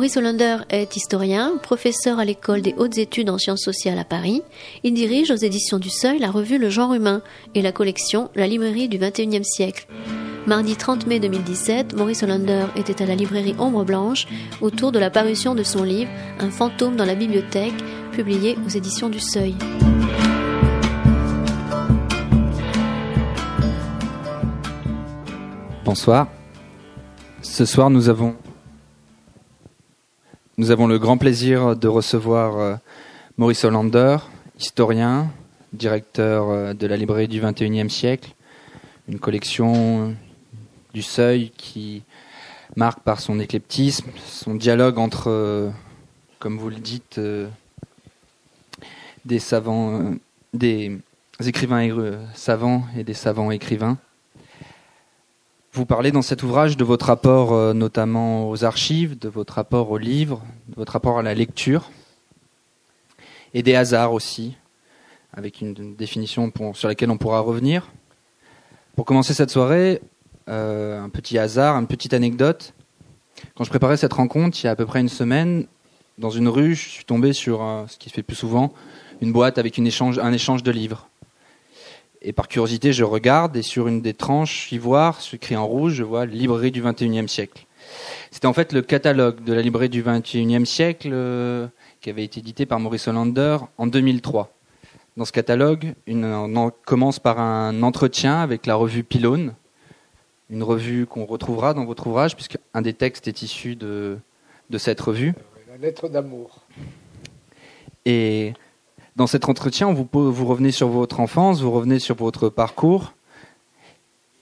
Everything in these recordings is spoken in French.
Maurice Hollander est historien, professeur à l'école des hautes études en sciences sociales à Paris. Il dirige aux éditions du Seuil la revue Le Genre Humain et la collection La librairie du XXIe siècle. Mardi 30 mai 2017, Maurice Hollander était à la librairie Ombre Blanche autour de la parution de son livre Un fantôme dans la bibliothèque, publié aux éditions du Seuil. Bonsoir. Ce soir, nous avons nous avons le grand plaisir de recevoir euh, Maurice Hollander, historien, directeur euh, de la librairie du XXIe siècle, une collection du seuil qui marque par son éclectisme, son dialogue entre, euh, comme vous le dites, des savants, des écrivains savants et des savants écrivains. Vous parlez dans cet ouvrage de votre rapport euh, notamment aux archives, de votre rapport aux livres, de votre rapport à la lecture, et des hasards aussi, avec une définition sur laquelle on pourra revenir. Pour commencer cette soirée, euh, un petit hasard, une petite anecdote. Quand je préparais cette rencontre, il y a à peu près une semaine, dans une rue, je suis tombé sur ce qui se fait plus souvent, une boîte avec un échange de livres. Et par curiosité, je regarde et sur une des tranches ivoire, écrit en rouge, je vois librairie du 21e siècle. C'était en fait le catalogue de la librairie du 21e siècle euh, qui avait été édité par Maurice Hollander en 2003. Dans ce catalogue, on commence par un entretien avec la revue Pylone, une revue qu'on retrouvera dans votre ouvrage, puisqu'un des textes est issu de, de cette revue. La lettre d'amour. Et dans cet entretien, vous, vous revenez sur votre enfance, vous revenez sur votre parcours,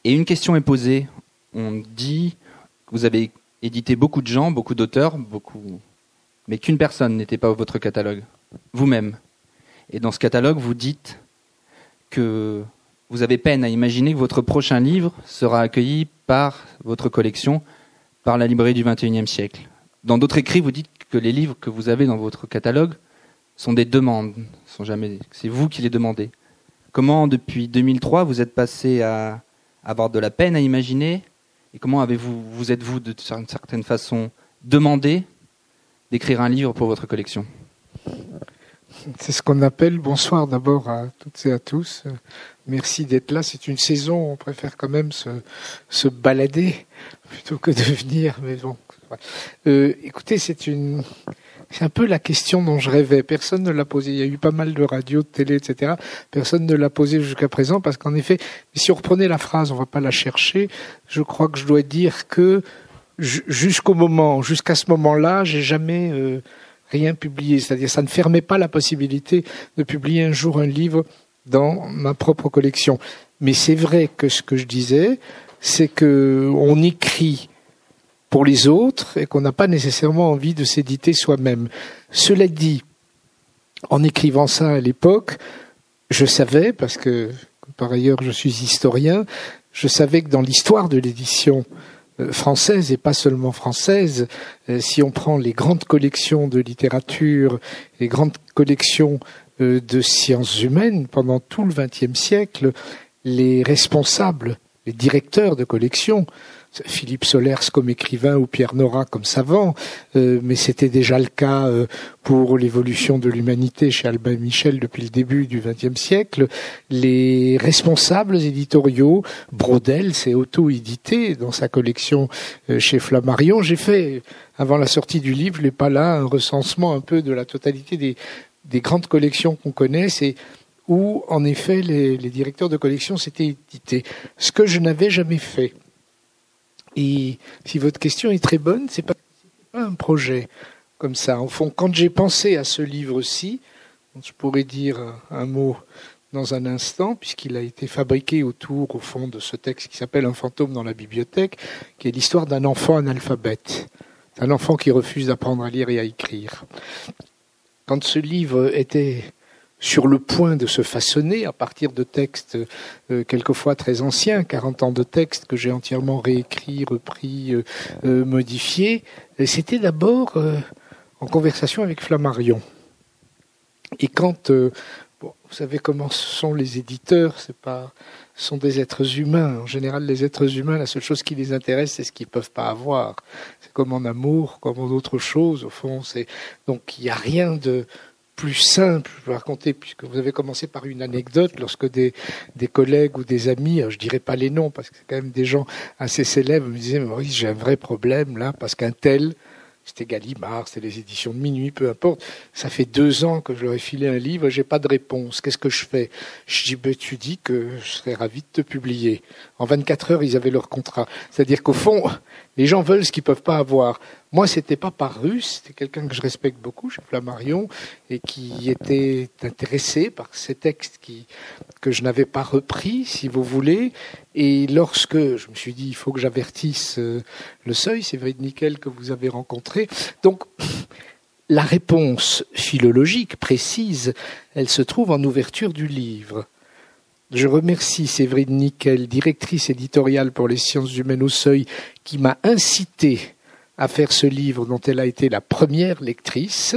et une question est posée. On dit que vous avez édité beaucoup de gens, beaucoup d'auteurs, beaucoup, mais qu'une personne n'était pas votre catalogue, vous-même. Et dans ce catalogue, vous dites que vous avez peine à imaginer que votre prochain livre sera accueilli par votre collection, par la librairie du XXIe siècle. Dans d'autres écrits, vous dites que les livres que vous avez dans votre catalogue sont des demandes, sont jamais. C'est vous qui les demandez. Comment, depuis 2003, vous êtes passé à avoir de la peine à imaginer Et comment avez-vous, vous êtes-vous, de certaine façon, demandé d'écrire un livre pour votre collection? C'est ce qu'on appelle, bonsoir d'abord à toutes et à tous. Merci d'être là. C'est une saison, on préfère quand même se, se balader plutôt que de venir. Euh, écoutez, c'est une, c'est un peu la question dont je rêvais. Personne ne l'a posée. Il y a eu pas mal de radios, de télé, etc. Personne ne l'a posée jusqu'à présent parce qu'en effet, si on reprenait la phrase, on va pas la chercher. Je crois que je dois dire que jusqu'au moment, jusqu'à ce moment-là, j'ai jamais euh, rien publié. C'est-à-dire, ça ne fermait pas la possibilité de publier un jour un livre dans ma propre collection. Mais c'est vrai que ce que je disais, c'est que on écrit pour les autres et qu'on n'a pas nécessairement envie de s'éditer soi-même. Cela dit, en écrivant ça à l'époque, je savais, parce que par ailleurs je suis historien, je savais que dans l'histoire de l'édition euh, française et pas seulement française, euh, si on prend les grandes collections de littérature, les grandes collections euh, de sciences humaines pendant tout le XXe siècle, les responsables, les directeurs de collections Philippe Solers comme écrivain ou Pierre Nora comme savant, euh, mais c'était déjà le cas euh, pour l'évolution de l'humanité chez Albin Michel depuis le début du XXe siècle. Les responsables éditoriaux, Brodel s'est auto-édité dans sa collection euh, chez Flammarion. J'ai fait, avant la sortie du livre, pas là, un recensement un peu de la totalité des, des grandes collections qu'on connaît. C'est où, en effet, les, les directeurs de collection s'étaient édités. Ce que je n'avais jamais fait. Et si votre question est très bonne, c'est pas, pas un projet comme ça. Au fond, quand j'ai pensé à ce livre-ci, je pourrais dire un mot dans un instant, puisqu'il a été fabriqué autour, au fond, de ce texte qui s'appelle Un fantôme dans la bibliothèque, qui est l'histoire d'un enfant analphabète, d'un enfant qui refuse d'apprendre à lire et à écrire. Quand ce livre était sur le point de se façonner à partir de textes euh, quelquefois très anciens, 40 ans de textes que j'ai entièrement réécrits, repris, euh, euh, modifiés. C'était d'abord en conversation avec Flammarion. Et quand, bon, vous savez comment sont les éditeurs, c'est pas sont des êtres humains. En général, les êtres humains, la seule chose qui les intéresse, c'est ce qu'ils peuvent pas avoir. C'est comme en amour, comme en d'autres choses, au fond. C'est Donc, il n'y a rien de plus simple, je vais raconter, puisque vous avez commencé par une anecdote, lorsque des, des collègues ou des amis, je dirais pas les noms, parce que c'est quand même des gens assez célèbres, me disaient, Maurice, j'ai un vrai problème là, parce qu'un tel, c'était Gallimard, c'était les éditions de minuit, peu importe. Ça fait deux ans que je leur ai filé un livre, j'ai pas de réponse. Qu'est-ce que je fais? Je dis, ben, tu dis que je serais ravi de te publier. En 24 heures, ils avaient leur contrat. C'est-à-dire qu'au fond, les gens veulent ce qu'ils peuvent pas avoir. Moi, c'était pas par russe, c'était quelqu'un que je respecte beaucoup, chez Flammarion, et qui était intéressé par ces textes que je n'avais pas repris, si vous voulez. Et lorsque je me suis dit, il faut que j'avertisse euh, le seuil, c'est Vrid Nickel que vous avez rencontré. Donc, la réponse philologique précise, elle se trouve en ouverture du livre. Je remercie Séverine Nickel, directrice éditoriale pour les sciences humaines au seuil, qui m'a incité à faire ce livre dont elle a été la première lectrice.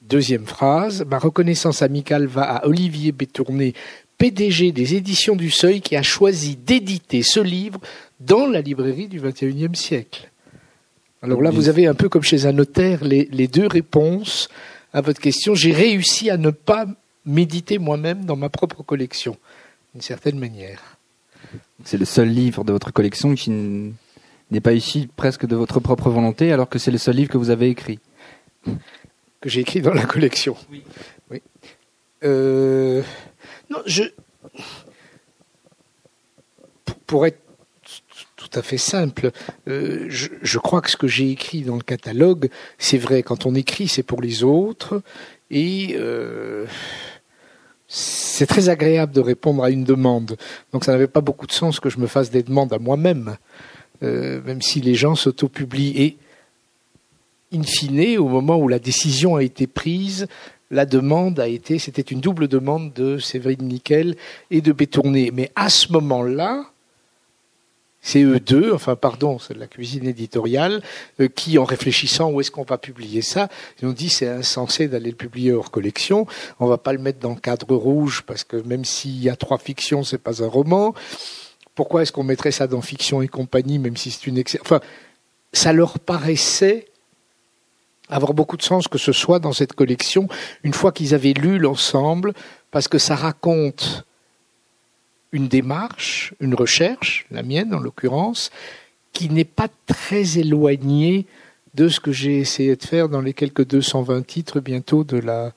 Deuxième phrase, ma reconnaissance amicale va à Olivier Bétourné, PDG des éditions du Seuil, qui a choisi d'éditer ce livre dans la librairie du XXIe siècle. Alors là, vous avez un peu comme chez un notaire les, les deux réponses à votre question. J'ai réussi à ne pas méditer moi-même dans ma propre collection, d'une certaine manière. C'est le seul livre de votre collection qui n'est pas issu presque de votre propre volonté, alors que c'est le seul livre que vous avez écrit. Que j'ai écrit dans la collection. Oui. oui. Euh, non, je. Pour être tout à fait simple. Euh, je, je, crois que ce que j'ai écrit dans le catalogue, c'est vrai. Quand on écrit, c'est pour les autres. Et euh, c'est très agréable de répondre à une demande. Donc ça n'avait pas beaucoup de sens que je me fasse des demandes à moi-même, euh, même si les gens s'auto-publient. Et in fine, au moment où la décision a été prise, la demande a été, c'était une double demande de Séverine Nickel et de Bétourné. Mais à ce moment-là, c'est eux deux, enfin pardon, c'est la cuisine éditoriale, euh, qui, en réfléchissant où est-ce qu'on va publier ça, ils ont dit c'est insensé d'aller le publier hors collection, on va pas le mettre dans le cadre rouge parce que même s'il y a trois fictions, c'est pas un roman. Pourquoi est-ce qu'on mettrait ça dans fiction et compagnie, même si c'est une excellente... Enfin, ça leur paraissait avoir beaucoup de sens que ce soit dans cette collection une fois qu'ils avaient lu l'ensemble, parce que ça raconte une démarche, une recherche, la mienne en l'occurrence, qui n'est pas très éloignée de ce que j'ai essayé de faire dans les quelques 220 titres bientôt de la,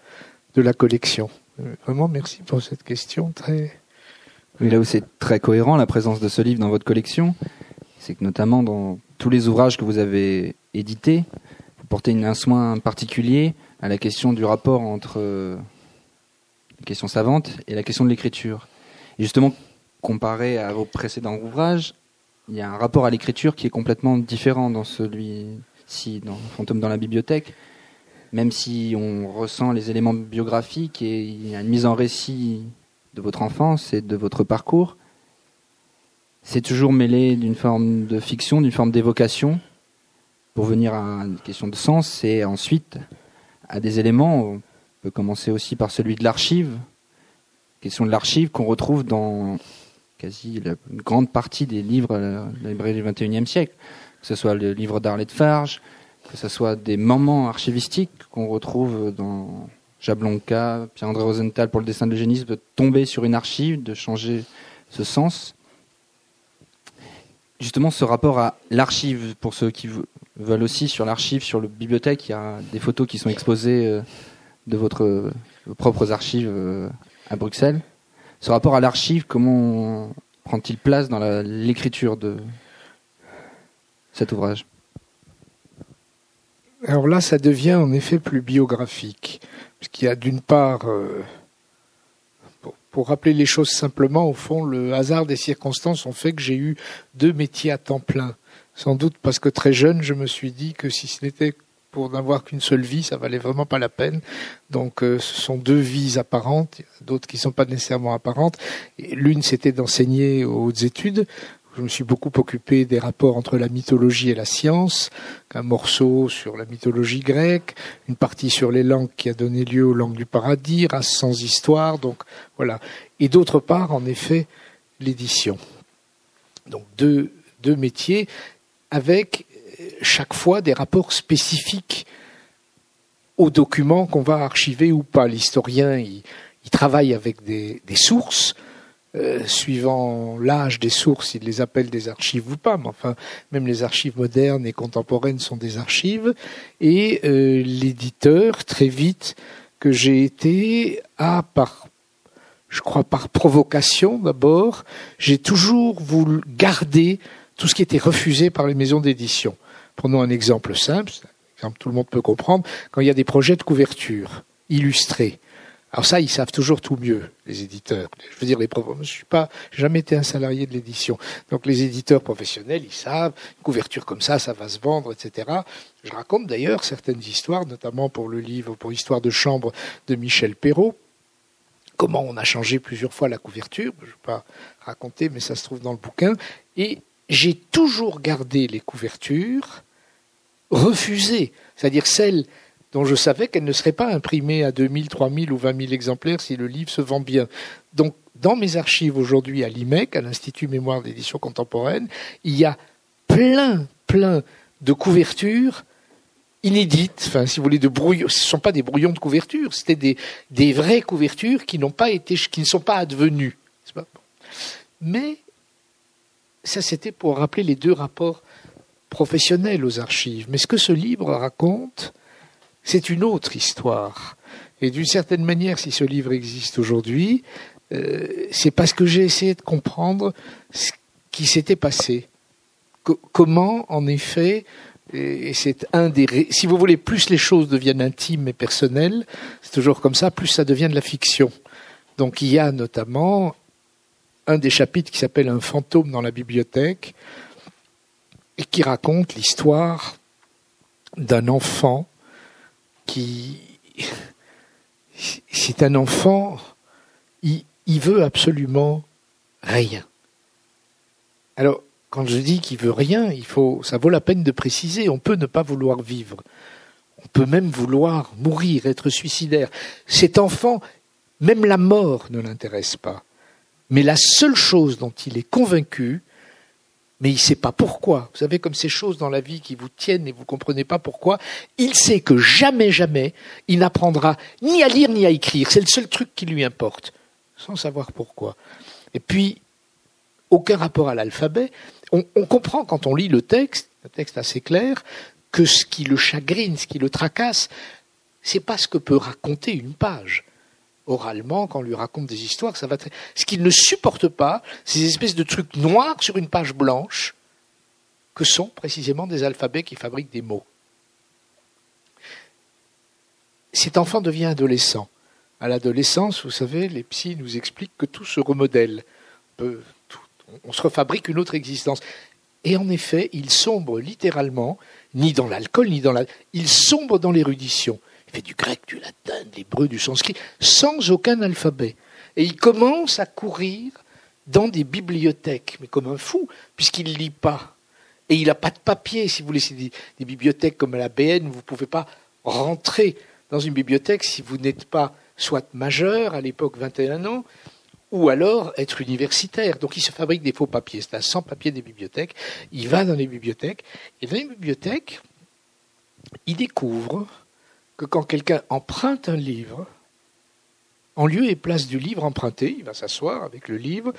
de la collection. Euh, vraiment, merci pour cette question. Très... Oui, là où c'est très cohérent, la présence de ce livre dans votre collection, c'est que notamment dans tous les ouvrages que vous avez édités, vous portez un soin particulier à la question du rapport entre euh, la question savante et la question de l'écriture. Et justement, comparé à vos précédents ouvrages, il y a un rapport à l'écriture qui est complètement différent dans celui-ci, dans Fantôme dans la bibliothèque. Même si on ressent les éléments biographiques et il y a une mise en récit de votre enfance et de votre parcours, c'est toujours mêlé d'une forme de fiction, d'une forme d'évocation, pour venir à une question de sens et ensuite à des éléments. On peut commencer aussi par celui de l'archive, question de l'archive qu'on retrouve dans quasi la, une grande partie des livres de la librairie du XXIe siècle, que ce soit le livre d'Arlette Farge, que ce soit des moments archivistiques qu'on retrouve dans Jablonka, Pierre-André Rosenthal pour le dessin de l'eugénisme, de tomber sur une archive, de changer ce sens. Justement, ce rapport à l'archive, pour ceux qui veulent aussi sur l'archive, sur le bibliothèque, il y a des photos qui sont exposées euh, de votre, vos propres archives euh, à Bruxelles. Ce rapport à l'archive, comment prend-il place dans l'écriture de cet ouvrage? Alors là, ça devient en effet plus biographique, puisqu'il y a d'une part, euh, pour, rappeler les choses simplement, au fond, le hasard des circonstances ont fait que j'ai eu deux métiers à temps plein. Sans doute parce que très jeune, je me suis dit que si ce n'était pour n'avoir qu'une seule vie, ça valait vraiment pas la peine. Donc euh, ce sont deux vies apparentes, d'autres qui sont pas nécessairement apparentes. L'une c'était d'enseigner aux hautes études. Je me suis beaucoup occupé des rapports entre la mythologie et la science, un morceau sur la mythologie grecque, une partie sur les langues qui a donné lieu aux langues du paradis, race sans histoire, donc voilà. Et d'autre part, en effet, l'édition. Donc deux, deux métiers avec chaque fois des rapports spécifiques aux documents qu'on va archiver ou pas. L'historien, il, travaille avec des, sources. Euh, suivant l'âge des sources, il les appelle des archives ou pas, mais enfin, même les archives modernes et contemporaines sont des archives. Et euh, l'éditeur, très vite, que j'ai été, a par, je crois par provocation d'abord, j'ai toujours voulu garder tout ce qui était refusé par les maisons d'édition. Prenons un exemple simple, un exemple tout le monde peut comprendre, quand il y a des projets de couverture illustrés. Alors ça, ils savent toujours tout mieux, les éditeurs. Je veux dire, les je suis pas, jamais été un salarié de l'édition. Donc les éditeurs professionnels, ils savent, une couverture comme ça, ça va se vendre, etc. Je raconte d'ailleurs certaines histoires, notamment pour le livre, pour Histoire de chambre de Michel Perrault, comment on a changé plusieurs fois la couverture. Je ne vais pas raconter, mais ça se trouve dans le bouquin. Et j'ai toujours gardé les couvertures refusées, c'est-à-dire celles dont je savais qu'elles ne seraient pas imprimées à 2000, 3000 ou 20 000 exemplaires si le livre se vend bien. Donc, dans mes archives aujourd'hui à l'IMEC, à l'Institut Mémoire d'édition contemporaine, il y a plein, plein de couvertures inédites, enfin, si vous voulez, de brouillons. Ce ne sont pas des brouillons de couverture, c'était des, vraies couvertures qui ne sont pas advenues. Mais ça, c'était pour rappeler les deux rapports professionnels aux archives. Mais ce que ce livre raconte, c'est une autre histoire. Et d'une certaine manière, si ce livre existe aujourd'hui, euh, c'est parce que j'ai essayé de comprendre ce qui s'était passé. comment, en effet, et c'est un des. Si vous voulez, plus les choses deviennent intimes et personnelles, c'est toujours comme ça, plus ça devient de la fiction. Donc il y a notamment un des chapitres qui s'appelle Un fantôme dans la bibliothèque et qui raconte l'histoire d'un enfant qui. C'est un enfant, il, veut absolument rien. Alors, quand je dis qu'il veut rien, il faut, ça vaut la peine de préciser. On peut ne pas vouloir vivre. On peut même vouloir mourir, être suicidaire. Cet enfant, même la mort ne l'intéresse pas. Mais la seule chose dont il est convaincu, mais il ne sait pas pourquoi, vous savez, comme ces choses dans la vie qui vous tiennent et vous ne comprenez pas pourquoi, il sait que jamais, jamais, il n'apprendra ni à lire ni à écrire. C'est le seul truc qui lui importe, sans savoir pourquoi. Et puis, aucun rapport à l'alphabet. On, comprend quand on lit le texte, un texte assez clair, que ce qui le chagrine, ce qui le tracasse, c'est pas ce que peut raconter une page oralement, quand on lui raconte des histoires, ça va très... Ce qu'il ne supporte pas, ces espèces de trucs noirs sur une page blanche, que sont précisément des alphabets qui fabriquent des mots. Cet enfant devient adolescent. À l'adolescence, vous savez, les psys nous expliquent que tout se remodèle. On se refabrique une autre existence. Et en effet, il sombre littéralement, ni dans l'alcool, ni dans la... Il sombre dans l'érudition fait du grec, du latin, de l'hébreu, du sanskrit, sans aucun alphabet. Et il commence à courir dans des bibliothèques, mais comme un fou, puisqu'il ne lit pas. Et il n'a pas de papier, si vous voulez. Des, des bibliothèques comme la BN, vous ne pouvez pas rentrer dans une bibliothèque si vous n'êtes pas soit majeur, à l'époque 21 ans, ou alors être universitaire. Donc il se fabrique des faux papiers. C'est un sans papier des bibliothèques. Il va dans les bibliothèques. Et dans les bibliothèques, il découvre que quand quelqu'un emprunte un livre, en lieu et place du livre emprunté, il va s'asseoir avec le livre,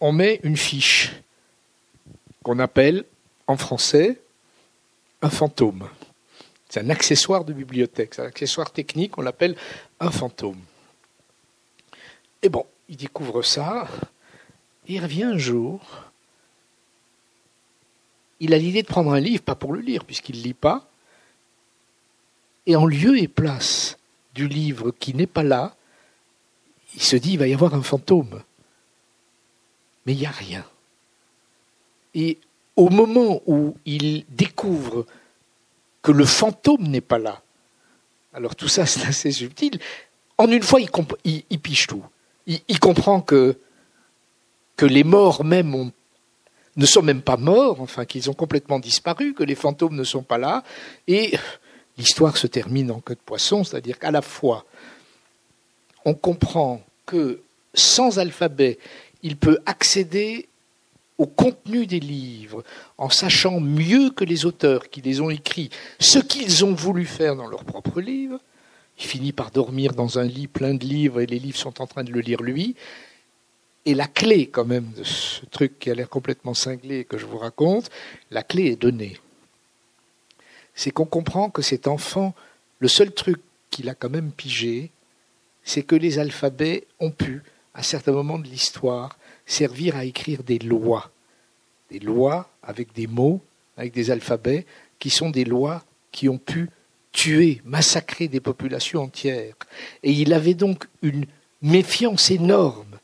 on met une fiche qu'on appelle en français un fantôme. C'est un accessoire de bibliothèque, c'est un accessoire technique, on l'appelle un fantôme. Et bon, il découvre ça, il revient un jour, il a l'idée de prendre un livre, pas pour le lire, puisqu'il ne lit pas, et en lieu et place du livre qui n'est pas là, il se dit il va y avoir un fantôme. Mais il n'y a rien. Et au moment où il découvre que le fantôme n'est pas là, alors tout ça c'est assez subtil, en une fois il, piche tout. Il, comprend que, que les morts même ne sont même pas morts, enfin qu'ils ont complètement disparu, que les fantômes ne sont pas là, et l'histoire se termine en queue de poisson, c'est-à-dire qu'à la fois, on comprend que sans alphabet, il peut accéder au contenu des livres en sachant mieux que les auteurs qui les ont écrits ce qu'ils ont voulu faire dans leurs propres livres. Il finit par dormir dans un lit plein de livres et les livres sont en train de le lire lui. Et la clé quand même de ce truc qui a l'air complètement cinglé que je vous raconte, la clé est donnée. C'est qu'on comprend que cet enfant, le seul truc qu'il a quand même pigé, c'est que les alphabets ont pu, à certains moments de l'histoire, servir à écrire des lois. Des lois avec des mots, avec des alphabets, qui sont des lois qui ont pu tuer, massacrer des populations entières. Et il avait donc une méfiance énorme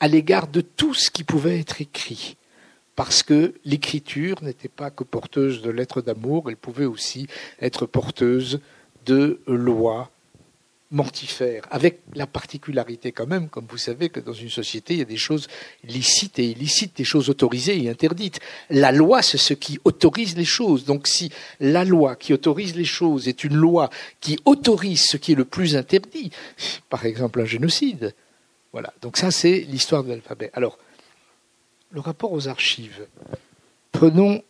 à l'égard de tout ce qui pouvait être écrit. Parce que l'écriture n'était pas que porteuse de lettres d'amour, elle pouvait aussi être porteuse de lois mortifère, avec la particularité quand même, comme vous savez, que dans une société, il y a des choses licites et illicites, des choses autorisées et interdites. La loi, c'est ce qui autorise les choses. Donc si la loi qui autorise les choses est une loi qui autorise ce qui est le plus interdit, par exemple un génocide, voilà. Donc ça, c'est l'histoire de l'alphabet. Alors, le rapport aux archives. Prenons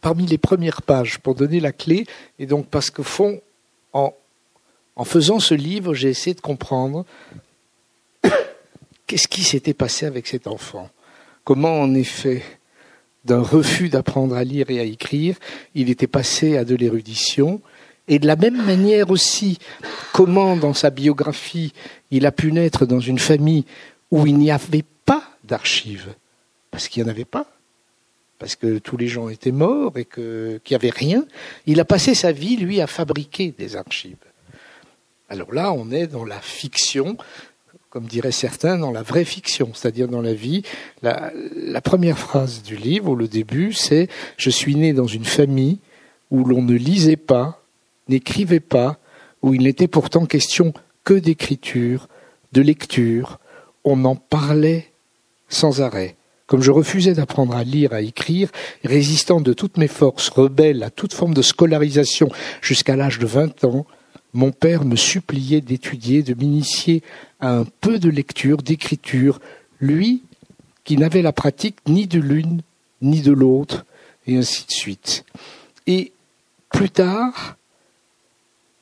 parmi les premières pages pour donner la clé. Et donc, parce que fond, en, en faisant ce livre, j'ai essayé de comprendre qu'est-ce qui s'était passé avec cet enfant. Comment, en effet, d'un refus d'apprendre à lire et à écrire, il était passé à de l'érudition. Et de la même manière aussi, comment dans sa biographie, il a pu naître dans une famille où il n'y avait pas d'archives, parce qu'il n'y en avait pas parce que tous les gens étaient morts et qu'il n'y avait rien. Il a passé sa vie, lui, à fabriquer des archives. Alors là, on est dans la fiction, comme diraient certains, dans la vraie fiction, c'est-à-dire dans la vie. La, la, première phrase du livre, ou le début, c'est Je suis né dans une famille où l'on ne lisait pas, n'écrivait pas, où il n'était pourtant question que d'écriture, de lecture. On en parlait sans arrêt. Comme je refusais d'apprendre à lire, à écrire, résistant de toutes mes forces, rebelle à toute forme de scolarisation jusqu'à l'âge de vingt ans, mon père me suppliait d'étudier, de m'initier à un peu de lecture, d'écriture, lui qui n'avait la pratique ni de l'une ni de l'autre, et ainsi de suite. Et plus tard,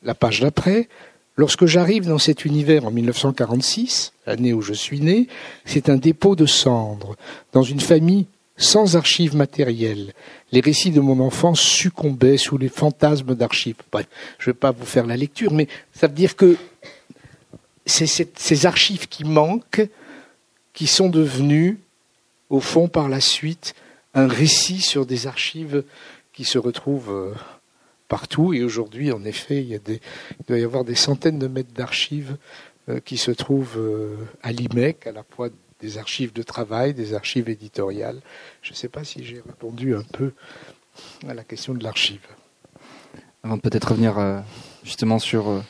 la page d'après, Lorsque j'arrive dans cet univers en 1946, l'année où je suis né, c'est un dépôt de cendres, dans une famille sans archives matérielles. Les récits de mon enfance succombaient sous les fantasmes d'archives. Je ne vais pas vous faire la lecture, mais ça veut dire que c'est ces archives qui manquent, qui sont devenues, au fond, par la suite, un récit sur des archives qui se retrouvent euh, partout. Et aujourd'hui, en effet, il, doit y avoir des centaines de mètres d'archives euh, qui se trouvent euh, à l'IMEC, à la fois des archives de travail, des archives éditoriales. Je ne sais pas si j'ai répondu un peu à la question de l'archive. Avant de peut-être revenir euh, justement sur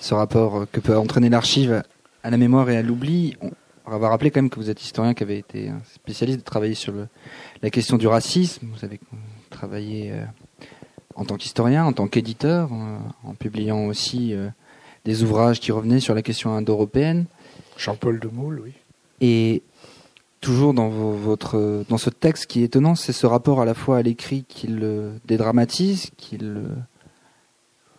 ce rapport que peut entraîner l'archive à la mémoire et à l'oubli, on va rappeler quand même que vous êtes historien qui avait été spécialiste de travailler sur la question du racisme. Vous avez travaillé en tant qu'historien, en tant qu'éditeur, en, publiant aussi euh, des ouvrages qui revenaient sur la question indo-européenne. Jean-Paul de Moulle, oui. Et toujours dans votre dans ce texte qui est étonnant, c'est ce rapport à la fois à l'écrit qui le dédramatise, qui le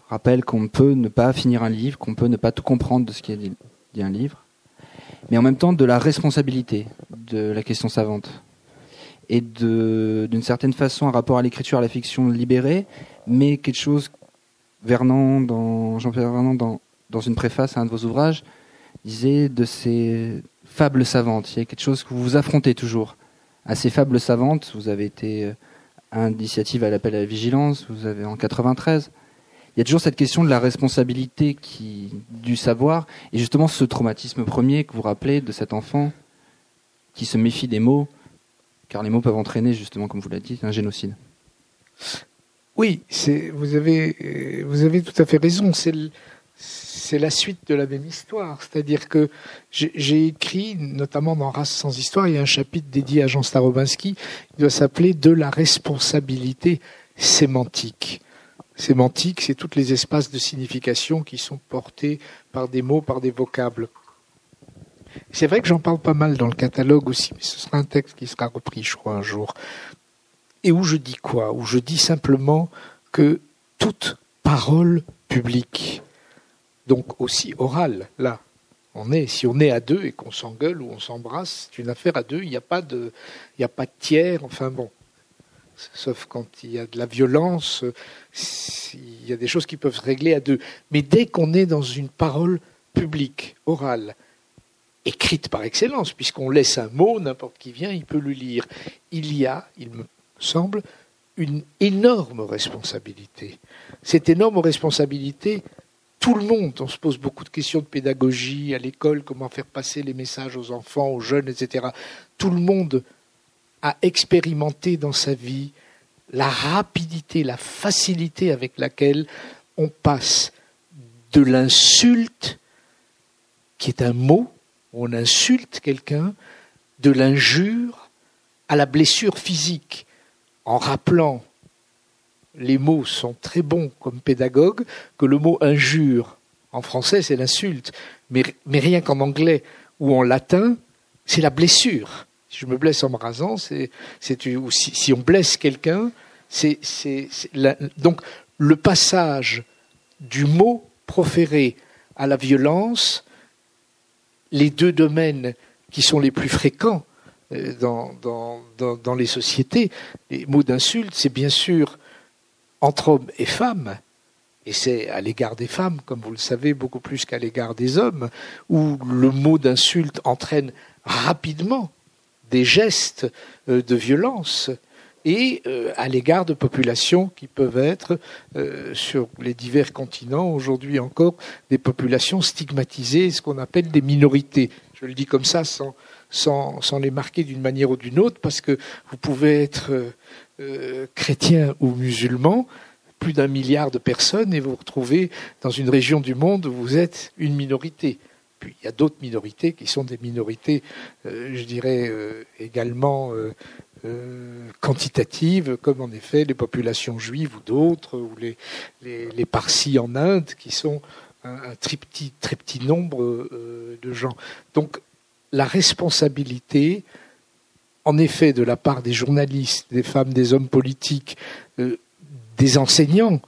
rappelle qu'on peut ne pas finir un livre, qu'on peut ne pas tout comprendre de ce qui est dit un livre, mais en même temps de la responsabilité de la question savante et d'une certaine façon un rapport à l'écriture, à la fiction libérée, mais quelque chose, Vernon, dans, Jean-Pierre Vernon, dans, dans une préface à un de vos ouvrages, disait de ces fables savantes. Il y a quelque chose que vous vous affrontez toujours à ces fables savantes. Vous avez été euh, initiative à l'appel à la vigilance, vous avez en 93. Il y a toujours cette question de la responsabilité qui, du savoir, et justement ce traumatisme premier que vous rappelez de cet enfant qui se méfie des mots, car les mots peuvent entraîner, justement, comme vous l'avez dit, un génocide. Oui, vous avez, vous avez tout à fait raison. C'est la suite de la même histoire. C'est-à-dire que j'ai écrit, notamment dans Race sans histoire, il y a un chapitre dédié à Jean Starobinski, il doit s'appeler De la responsabilité sémantique. Sémantique, c'est tous les espaces de signification qui sont portés par des mots, par des vocables. C'est vrai que j'en parle pas mal dans le catalogue aussi, mais ce sera un texte qui sera repris, je crois, un jour. Et où je dis quoi? Où je dis simplement que toute parole publique, donc aussi orale, là, on est, si on est à deux et qu'on s'engueule ou on s'embrasse, c'est une affaire à deux, il n'y a pas de, il n'y a pas de tiers, enfin bon. Sauf quand il y a de la violence, il y a des choses qui peuvent se régler à deux. Mais dès qu'on est dans une parole publique, orale, écrite par excellence, puisqu'on laisse un mot, n'importe qui vient, il peut le lire, il y a, il me semble, une énorme responsabilité. Cette énorme responsabilité, tout le monde, on se pose beaucoup de questions de pédagogie à l'école, comment faire passer les messages aux enfants, aux jeunes, etc. Tout le monde a expérimenté dans sa vie la rapidité, la facilité avec laquelle on passe de l'insulte, qui est un mot, on insulte quelqu'un, de l'injure à la blessure physique, en rappelant, les mots sont très bons comme pédagogue, que le mot injure, en français c'est l'insulte, mais, rien qu'en anglais ou en latin, c'est la blessure. Si je me blesse en me rasant, c'est, si, si, on blesse quelqu'un, c'est, donc le passage du mot proféré à la violence, les deux domaines qui sont les plus fréquents euh, dans, les sociétés, les mots d'insulte, c'est bien sûr entre hommes et femmes, et c'est à l'égard des femmes, comme vous le savez, beaucoup plus qu'à l'égard des hommes, où le mot d'insulte entraîne rapidement des gestes euh, de violence et euh, à l'égard de populations qui peuvent être sur les divers continents aujourd'hui encore des populations stigmatisées, ce qu'on appelle des minorités. Je le dis comme ça sans, sans, les marquer d'une manière ou d'une autre, parce que vous pouvez être euh, euh, chrétien ou musulman, plus d'un milliard de personnes, et vous vous retrouvez dans une région du monde où vous êtes une minorité. Puis il y a d'autres minorités qui sont des minorités, euh, je dirais, également quantitatives, comme en effet les populations juives ou d'autres, ou les, les, Parsis en Inde, qui sont un, très, petit, très petit nombre de gens. Donc la responsabilité, en effet, de la part des journalistes, des femmes, des hommes politiques, euh, des enseignants,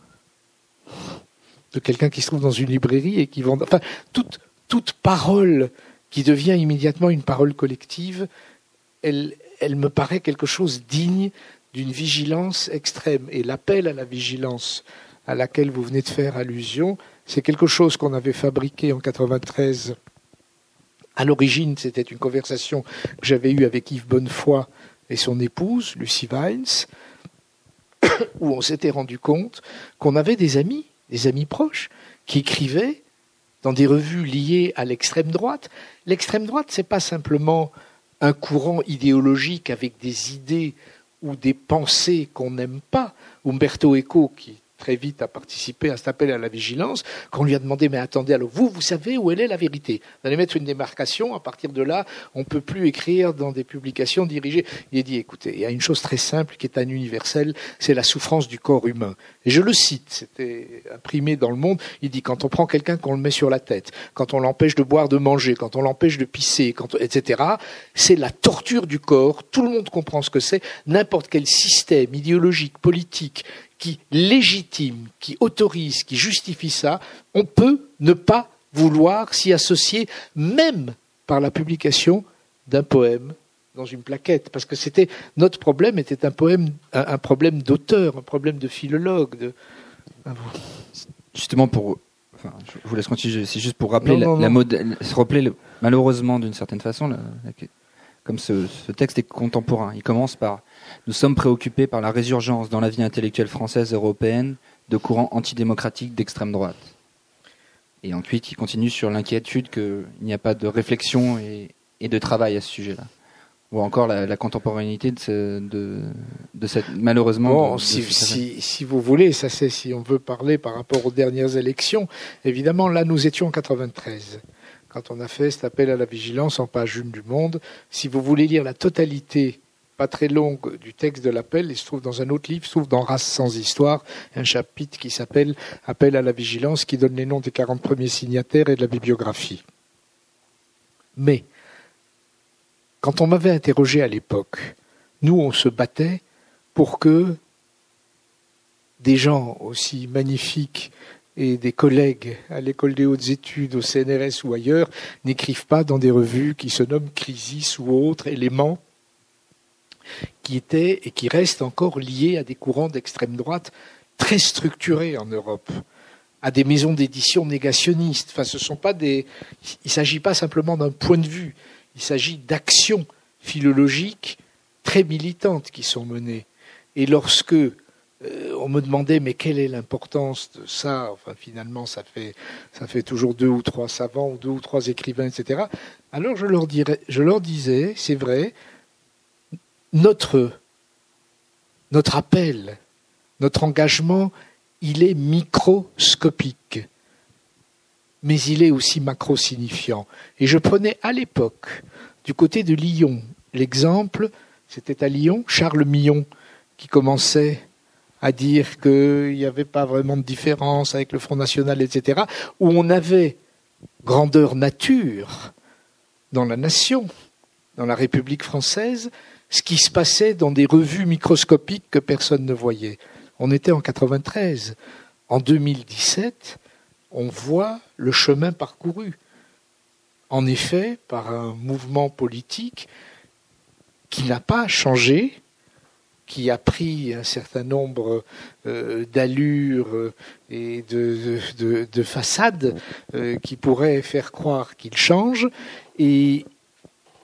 de quelqu'un qui se trouve dans une librairie et qui vend. Enfin, toute, toute parole qui devient immédiatement une parole collective, elle, elle me paraît quelque chose digne d'une vigilance extrême. Et l'appel à la vigilance à laquelle vous venez de faire allusion, c'est quelque chose qu'on avait fabriqué en 93 à l'origine, c'était une conversation que j'avais eue avec Yves Bonnefoy et son épouse, Lucie Vines, où on s'était rendu compte qu'on avait des amis, des amis proches, qui écrivaient dans des revues liées à l'extrême droite. L'extrême droite, ce n'est pas simplement un courant idéologique avec des idées ou des pensées qu'on n'aime pas. Umberto Eco, qui très vite à participer à cet appel à la vigilance, quand on lui a demandé, mais attendez, alors vous, vous savez où elle est la vérité? Vous allez mettre une démarcation, à partir de là, on ne peut plus écrire dans des publications dirigées. Il a dit, écoutez, il y a une chose très simple qui est un universel, c'est la souffrance du corps humain. Et je le cite, c'était imprimé dans le monde, il dit, quand on prend quelqu'un qu'on le met sur la tête, quand on l'empêche de boire, de manger, quand on l'empêche de pisser, etc., c'est la torture du corps, tout le monde comprend ce que c'est, n'importe quel système idéologique, politique, qui légitime, qui autorise, qui justifie ça, on peut ne pas vouloir s'y associer, même par la publication d'un poème dans une plaquette, parce que c'était notre problème était un poème, un, problème d'auteur, un problème de philologue. De... Justement pour, enfin, je vous laisse continuer. C'est juste pour rappeler la, mode, se rappeler malheureusement d'une certaine façon, comme ce, texte est contemporain. Il commence par nous sommes préoccupés par la résurgence dans la vie intellectuelle française et européenne de courants antidémocratiques d'extrême droite. Et ensuite, il continue sur l'inquiétude qu'il n'y a pas de réflexion et, de travail à ce sujet-là. Ou encore la, contemporanéité de, cette malheureusement. si, vous voulez, ça c'est si on veut parler par rapport aux dernières élections. Évidemment, là nous étions en 93 quand on a fait cet appel à la vigilance en page une du Monde. Si vous voulez lire la totalité pas très longue du texte de l'appel. Il se trouve dans un autre livre, il se trouve dans Race sans histoire, un chapitre qui s'appelle Appel à la vigilance, qui donne les noms des 40 premiers signataires et de la bibliographie. Mais quand on m'avait interrogé à l'époque, nous, on se battait pour que des gens aussi magnifiques et des collègues à l'école des hautes études, au CNRS ou ailleurs, n'écrivent pas dans des revues qui se nomment Crisis ou autres éléments qui étaient et qui restent encore liés à des courants d'extrême droite très structurés en Europe, à des maisons d'édition négationnistes. Enfin, ce sont pas des. Il ne s'agit pas simplement d'un point de vue. Il s'agit d'actions philologiques très militantes qui sont menées. Et lorsque euh, on me demandait mais quelle est l'importance de ça? Enfin, finalement, ça fait ça fait toujours deux ou trois savants ou deux ou trois écrivains, etc. Alors je leur dirais, je leur disais, c'est vrai, notre notre appel, notre engagement, il est microscopique, mais il est aussi macro-signifiant. Et je prenais à l'époque, du côté de Lyon, l'exemple, c'était à Lyon, Charles Millon, qui commençait à dire qu'il n'y avait pas vraiment de différence avec le Front National, etc., où on avait grandeur nature dans la nation, dans la République française, ce qui se passait dans des revues microscopiques que personne ne voyait. On était en 93. En 2017, on voit le chemin parcouru. En effet, par un mouvement politique qui n'a pas changé, qui a pris un certain nombre euh, d'allures euh, et de, façades euh, qui pourraient faire croire qu'il change et,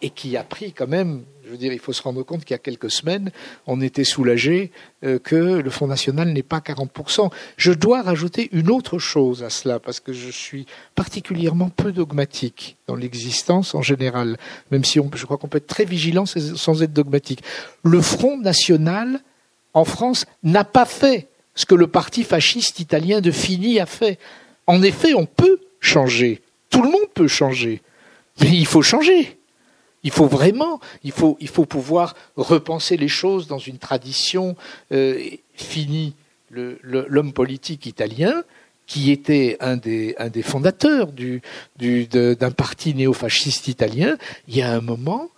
et qui a pris quand même je veux dire, il faut se rendre compte qu'il y a quelques semaines, on était soulagé que le Front National n'est pas 40%. Je dois rajouter une autre chose à cela, parce que je suis particulièrement peu dogmatique dans l'existence en général, même si je crois qu'on peut être très vigilant sans être dogmatique. Le Front National, en France, n'a pas fait ce que le parti fasciste italien de Fini a fait. En effet, on peut changer. Tout le monde peut changer. Mais il faut changer. Il faut vraiment, il faut, il faut pouvoir repenser les choses dans une tradition euh, finie. L'homme politique italien, qui était un des, un des fondateurs du, du, d'un parti néofasciste italien, il y a un moment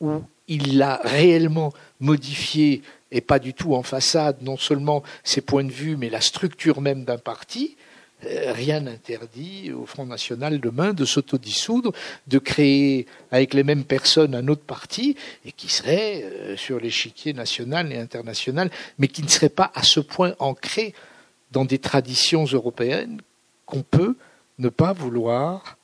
où il l'a réellement modifié, et pas du tout en façade, non seulement ses points de vue, mais la structure même d'un parti, rien n'interdit au Front National demain de s'autodissoudre, de créer avec les mêmes personnes un autre parti, et qui serait euh, sur l'échiquier national et international, mais qui ne serait pas à ce point ancré dans des traditions européennes qu'on peut ne pas vouloir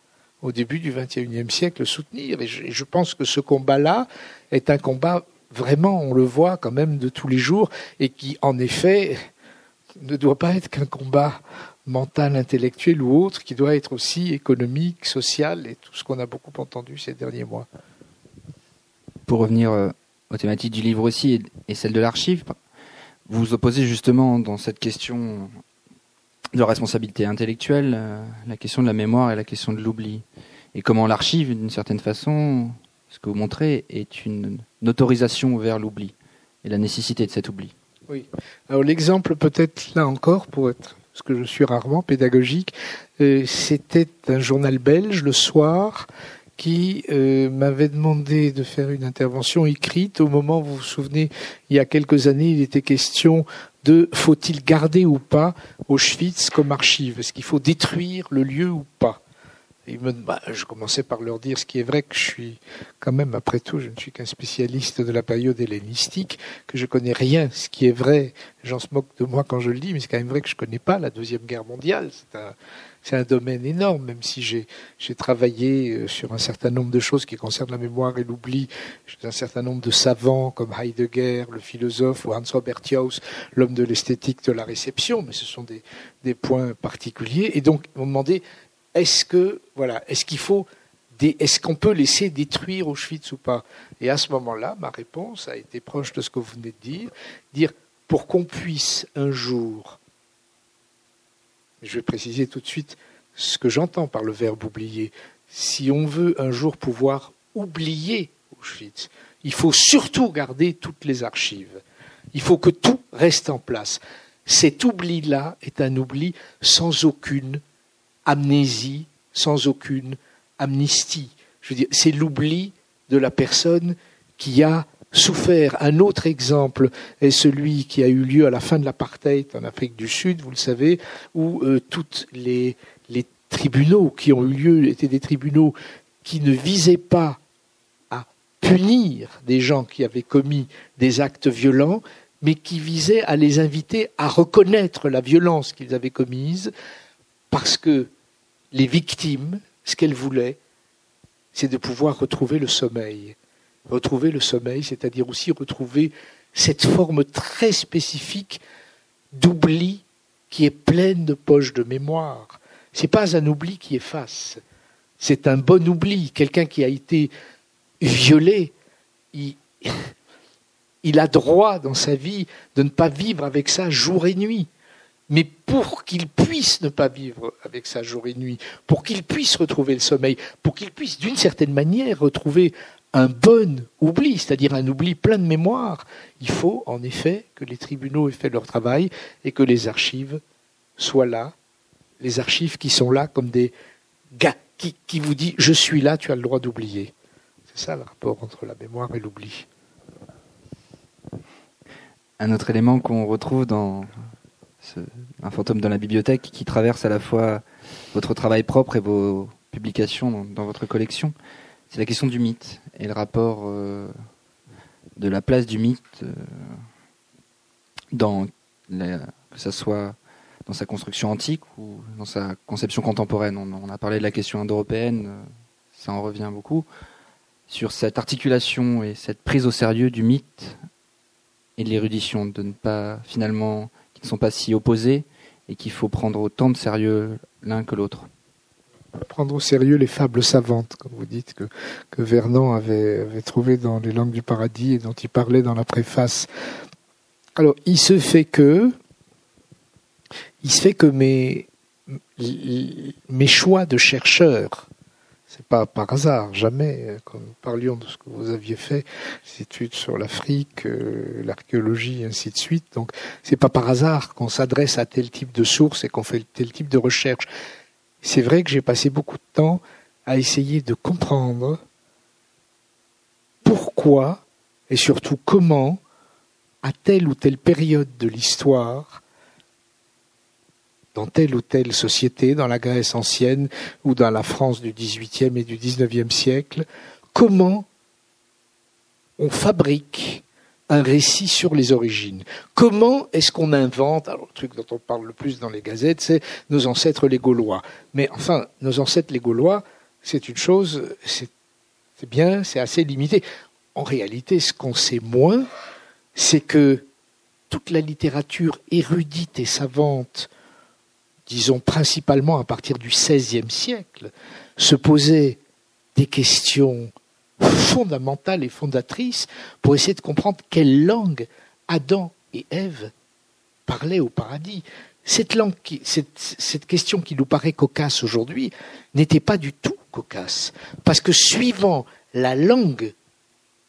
au début du XXIe siècle soutenir. Et je, pense que ce combat-là est un combat vraiment, on le voit quand même de tous les jours, et qui en effet ne doit pas être qu'un combat mental, intellectuel ou autre, qui doit être aussi économique, social et tout ce qu'on a beaucoup entendu ces derniers mois. Pour revenir euh, aux thématiques du livre aussi et celle de l'archive, vous vous opposez justement dans cette question de responsabilité intellectuelle, euh, la question de la mémoire et la question de l'oubli. Et comment l'archive, d'une certaine façon, ce que vous montrez, est une, autorisation vers l'oubli et la nécessité de cet oubli? Oui. Alors l'exemple peut-être là encore, pour être parce que je suis rarement pédagogique, euh, c'était un journal belge le soir qui euh, m'avait demandé de faire une intervention écrite au moment, vous vous souvenez, il y a quelques années, il était question de faut-il garder ou pas Auschwitz comme archive? Est-ce qu'il faut détruire le lieu ou pas? Bah, je commençais par leur dire ce qui est vrai que je suis quand même, après tout, je ne suis qu'un spécialiste de la période hellénistique, que je connais rien. Ce qui est vrai, j'en se moque de moi quand je le dis, mais c'est quand même vrai que je connais pas la deuxième guerre mondiale. C'est un, c'est un domaine énorme, même si j'ai, j'ai travaillé euh, sur un certain nombre de choses qui concernent la mémoire et l'oubli. J'ai un certain nombre de savants comme Heidegger, le philosophe, ou Hans Robert Jauss, l'homme de l'esthétique de la réception, mais ce sont des, des points particuliers. Et donc, on me demandait est-ce que voilà, est-ce qu'il faut est-ce qu'on peut laisser détruire Auschwitz ou pas? Et à ce moment-là, ma réponse a été proche de ce que vous venez de dire, dire pour qu'on puisse un jour, je vais préciser tout de suite ce que j'entends par le verbe oublier, si on veut un jour pouvoir oublier Auschwitz, il faut surtout garder toutes les archives. Il faut que tout reste en place. Cet oubli-là est un oubli sans aucune amnésie, sans aucune amnistie. Je veux dire, c'est l'oubli de la personne qui a souffert. Un autre exemple est celui qui a eu lieu à la fin de l'apartheid en Afrique du Sud, vous le savez, où euh, toutes les, les tribunaux qui ont eu lieu étaient des tribunaux qui ne visaient pas à punir des gens qui avaient commis des actes violents, mais qui visaient à les inviter à reconnaître la violence qu'ils avaient commise, parce que les victimes, ce qu'elles voulaient, c'est de pouvoir retrouver le sommeil retrouver le sommeil, c'est-à-dire aussi retrouver cette forme très spécifique d'oubli qui est pleine de poches de mémoire. Ce n'est pas un oubli qui efface, c'est un bon oubli. Quelqu'un qui a été violé, il, il a droit dans sa vie de ne pas vivre avec ça jour et nuit. Mais pour qu'il puisse ne pas vivre avec ça jour et nuit, pour qu'il puisse retrouver le sommeil, pour qu'il puisse d'une certaine manière retrouver un bon oubli, c'est-à-dire un oubli plein de mémoire, il faut en effet que les tribunaux aient fait leur travail et que les archives soient là, les archives qui sont là comme des gars qui, qui vous disent je suis là, tu as le droit d'oublier. C'est ça le rapport entre la mémoire et l'oubli. Un autre élément qu'on retrouve dans un fantôme dans la bibliothèque qui traverse à la fois votre travail propre et vos publications dans votre collection, c'est la question du mythe et le rapport euh, de la place du mythe euh, dans que ce soit dans sa construction antique ou dans sa conception contemporaine. On, a parlé de la question indo-européenne, euh, ça en revient beaucoup, sur cette articulation et cette prise au sérieux du mythe et de l'érudition, de ne pas finalement, qui ne sont pas si opposés et qu'il faut prendre autant de sérieux l'un que l'autre prendre au sérieux les fables savantes, comme vous dites, que, Vernon avait, avait trouvé dans les langues du paradis et dont il parlait dans la préface. Alors, il se fait que, il se fait que mes, mes choix de chercheurs, c'est pas par hasard, jamais, quand nous parlions de ce que vous aviez fait, des études sur l'Afrique, euh, l'archéologie, ainsi de suite. Donc, c'est pas par hasard qu'on s'adresse à tel type de sources et qu'on fait tel type de recherche c'est vrai que j'ai passé beaucoup de temps à essayer de comprendre pourquoi et surtout comment, à telle ou telle période de l'histoire, dans telle ou telle société, dans la Grèce ancienne ou dans la France du XVIIIe et du XIXe siècle, comment on fabrique un récit sur les origines? Comment est-ce qu'on invente? Alors, le truc dont on parle le plus dans les gazettes, c'est nos ancêtres les Gaulois. Mais enfin, nos ancêtres les Gaulois, c'est une chose, c'est bien, c'est assez limité. En réalité, ce qu'on sait moins, c'est que toute la littérature érudite et savante, disons principalement à partir du XVIe siècle, se posait des questions fondamentale et fondatrice pour essayer de comprendre quelle langue Adam et Ève parlaient au paradis. Cette, cette question qui nous paraît cocasse aujourd'hui n'était pas du tout cocasse, parce que suivant la langue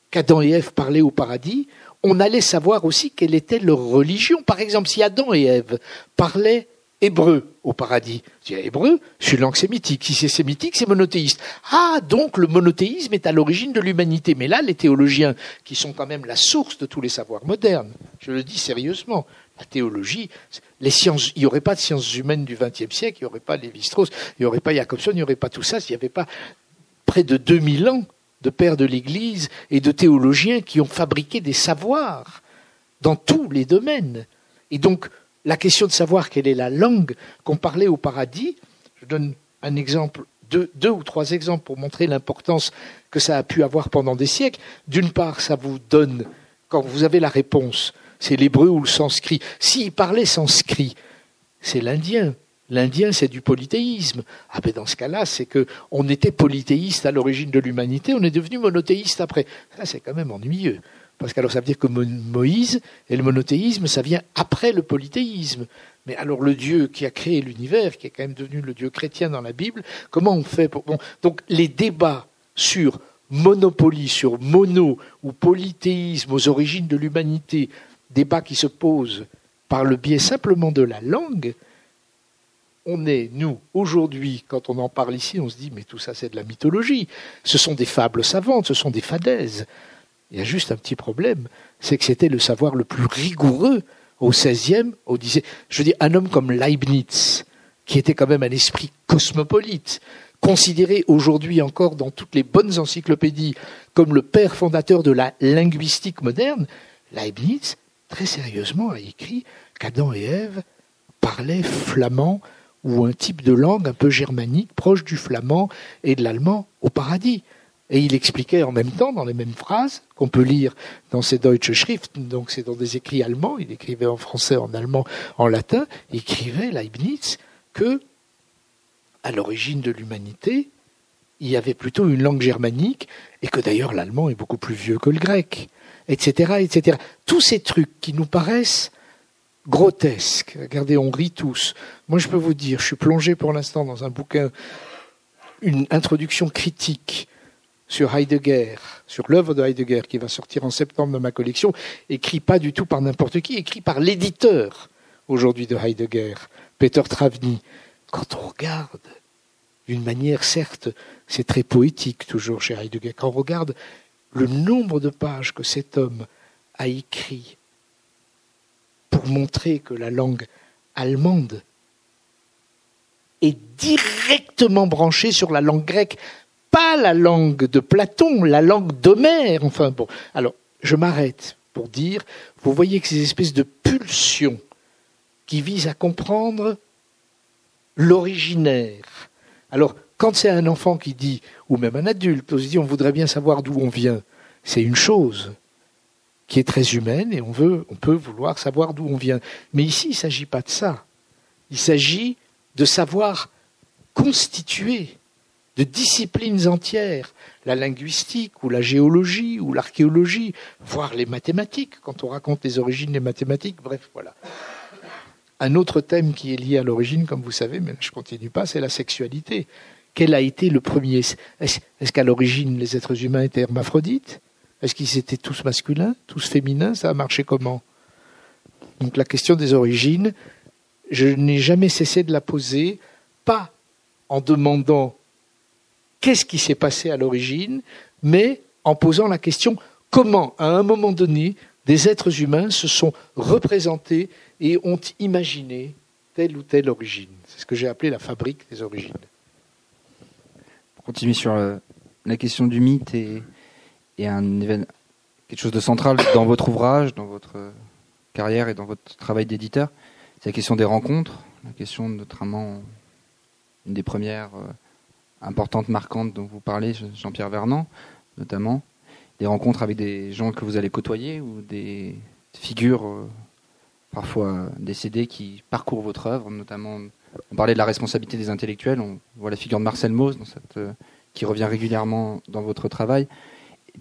qu'Adam et Ève parlaient au paradis, on allait savoir aussi quelle était leur religion. Par exemple, si Adam et Ève parlaient hébreu au paradis. Je dis, hébreu, c'est langue sémitique. Si c'est sémitique, c'est monothéiste. Ah, donc le monothéisme est à l'origine de l'humanité. Mais là, les théologiens, qui sont quand même la source de tous les savoirs modernes, je le dis sérieusement, la théologie, les sciences, il n'y aurait pas de sciences humaines du XXe siècle, il n'y aurait pas Lévi-Strauss, il n'y aurait pas Jacobson, il n'y aurait pas tout ça, s'il n'y avait pas près de 2000 ans de pères de l'Église et de théologiens qui ont fabriqué des savoirs dans tous les domaines. Et donc, la question de savoir quelle est la langue qu'on parlait au paradis, je donne un exemple, deux, ou trois exemples pour montrer l'importance que ça a pu avoir pendant des siècles. D'une part, ça vous donne, quand vous avez la réponse, c'est l'hébreu ou le sanskrit. S'il parlait sanskrit, c'est l'indien. L'indien, c'est du polythéisme. Ah ben dans ce cas-là, c'est que on était polythéiste à l'origine de l'humanité, on est devenu monothéiste après. Ça, c'est quand même ennuyeux. Parce que alors ça veut dire que Moïse et le monothéisme, ça vient après le polythéisme. Mais alors le Dieu qui a créé l'univers, qui est quand même devenu le Dieu chrétien dans la Bible, comment on fait pour... Donc les débats sur monopolie, sur mono ou polythéisme aux origines de l'humanité, débats qui se posent par le biais simplement de la langue, on est, nous, aujourd'hui, quand on en parle ici, on se dit, mais tout ça, c'est de la mythologie. Ce sont des fables savantes, ce sont des fadaises. Il y a juste un petit problème, c'est que c'était le savoir le plus rigoureux au XVIe, au XVIIe. Je veux dire, un homme comme Leibniz, qui était quand même un esprit cosmopolite, considéré aujourd'hui encore dans toutes les bonnes encyclopédies comme le père fondateur de la linguistique moderne, Leibniz, très sérieusement, a écrit qu'Adam et Ève parlaient flamand ou un type de langue un peu germanique, proche du flamand et de l'allemand au paradis. Et il expliquait en même temps, dans les mêmes phrases, qu'on peut lire dans ses Deutsche Schrift, donc c'est dans des écrits allemands, il écrivait en français, en allemand, en latin, il écrivait Leibniz que, à l'origine de l'humanité, il y avait plutôt une langue germanique, et que d'ailleurs l'allemand est beaucoup plus vieux que le grec, etc., etc. Tous ces trucs qui nous paraissent grotesques, regardez, on rit tous. Moi, je peux vous dire, je suis plongé pour l'instant dans un bouquin, une introduction critique sur Heidegger, sur l'œuvre de Heidegger qui va sortir en septembre de ma collection, écrit pas du tout par n'importe qui, écrit par l'éditeur aujourd'hui de Heidegger, Peter Travny. Quand on regarde, d'une manière certes, c'est très poétique toujours chez Heidegger, quand on regarde le nombre de pages que cet homme a écrit pour montrer que la langue allemande est directement branchée sur la langue grecque pas la langue de Platon, la langue d'Homère. Enfin bon, alors je m'arrête pour dire, vous voyez que ces espèces de pulsions qui visent à comprendre l'originaire. Alors, quand c'est un enfant qui dit, ou même un adulte, on se dit on voudrait bien savoir d'où on vient, c'est une chose qui est très humaine et on veut, on peut vouloir savoir d'où on vient. Mais ici, il ne s'agit pas de ça. Il s'agit de savoir constituer de disciplines entières, la linguistique ou la géologie ou l'archéologie, voire les mathématiques, quand on raconte les origines des mathématiques, bref, voilà. Un autre thème qui est lié à l'origine, comme vous savez, mais je continue pas, c'est la sexualité. Quel a été le premier Est-ce qu'à l'origine les êtres humains étaient hermaphrodites? Est-ce qu'ils étaient tous masculins, tous féminins? Ça a marché comment? Donc la question des origines, je n'ai jamais cessé de la poser, pas en demandant qu'est-ce qui s'est passé à l'origine, mais en posant la question comment, à un moment donné, des êtres humains se sont représentés et ont imaginé telle ou telle origine. C'est ce que j'ai appelé la fabrique des origines. Pour continuer sur euh, la question du mythe et, quelque chose de central dans votre ouvrage, dans votre euh, carrière et dans votre travail d'éditeur, c'est la question des rencontres, la question notamment une des premières euh, importantes, marquantes dont vous parlez, Jean-Pierre Vernant, notamment, des rencontres avec des gens que vous allez côtoyer ou des figures euh, parfois décédées qui parcourent votre œuvre, notamment, on parlait de la responsabilité des intellectuels, on voit la figure de Marcel Mauss euh, qui revient régulièrement dans votre travail.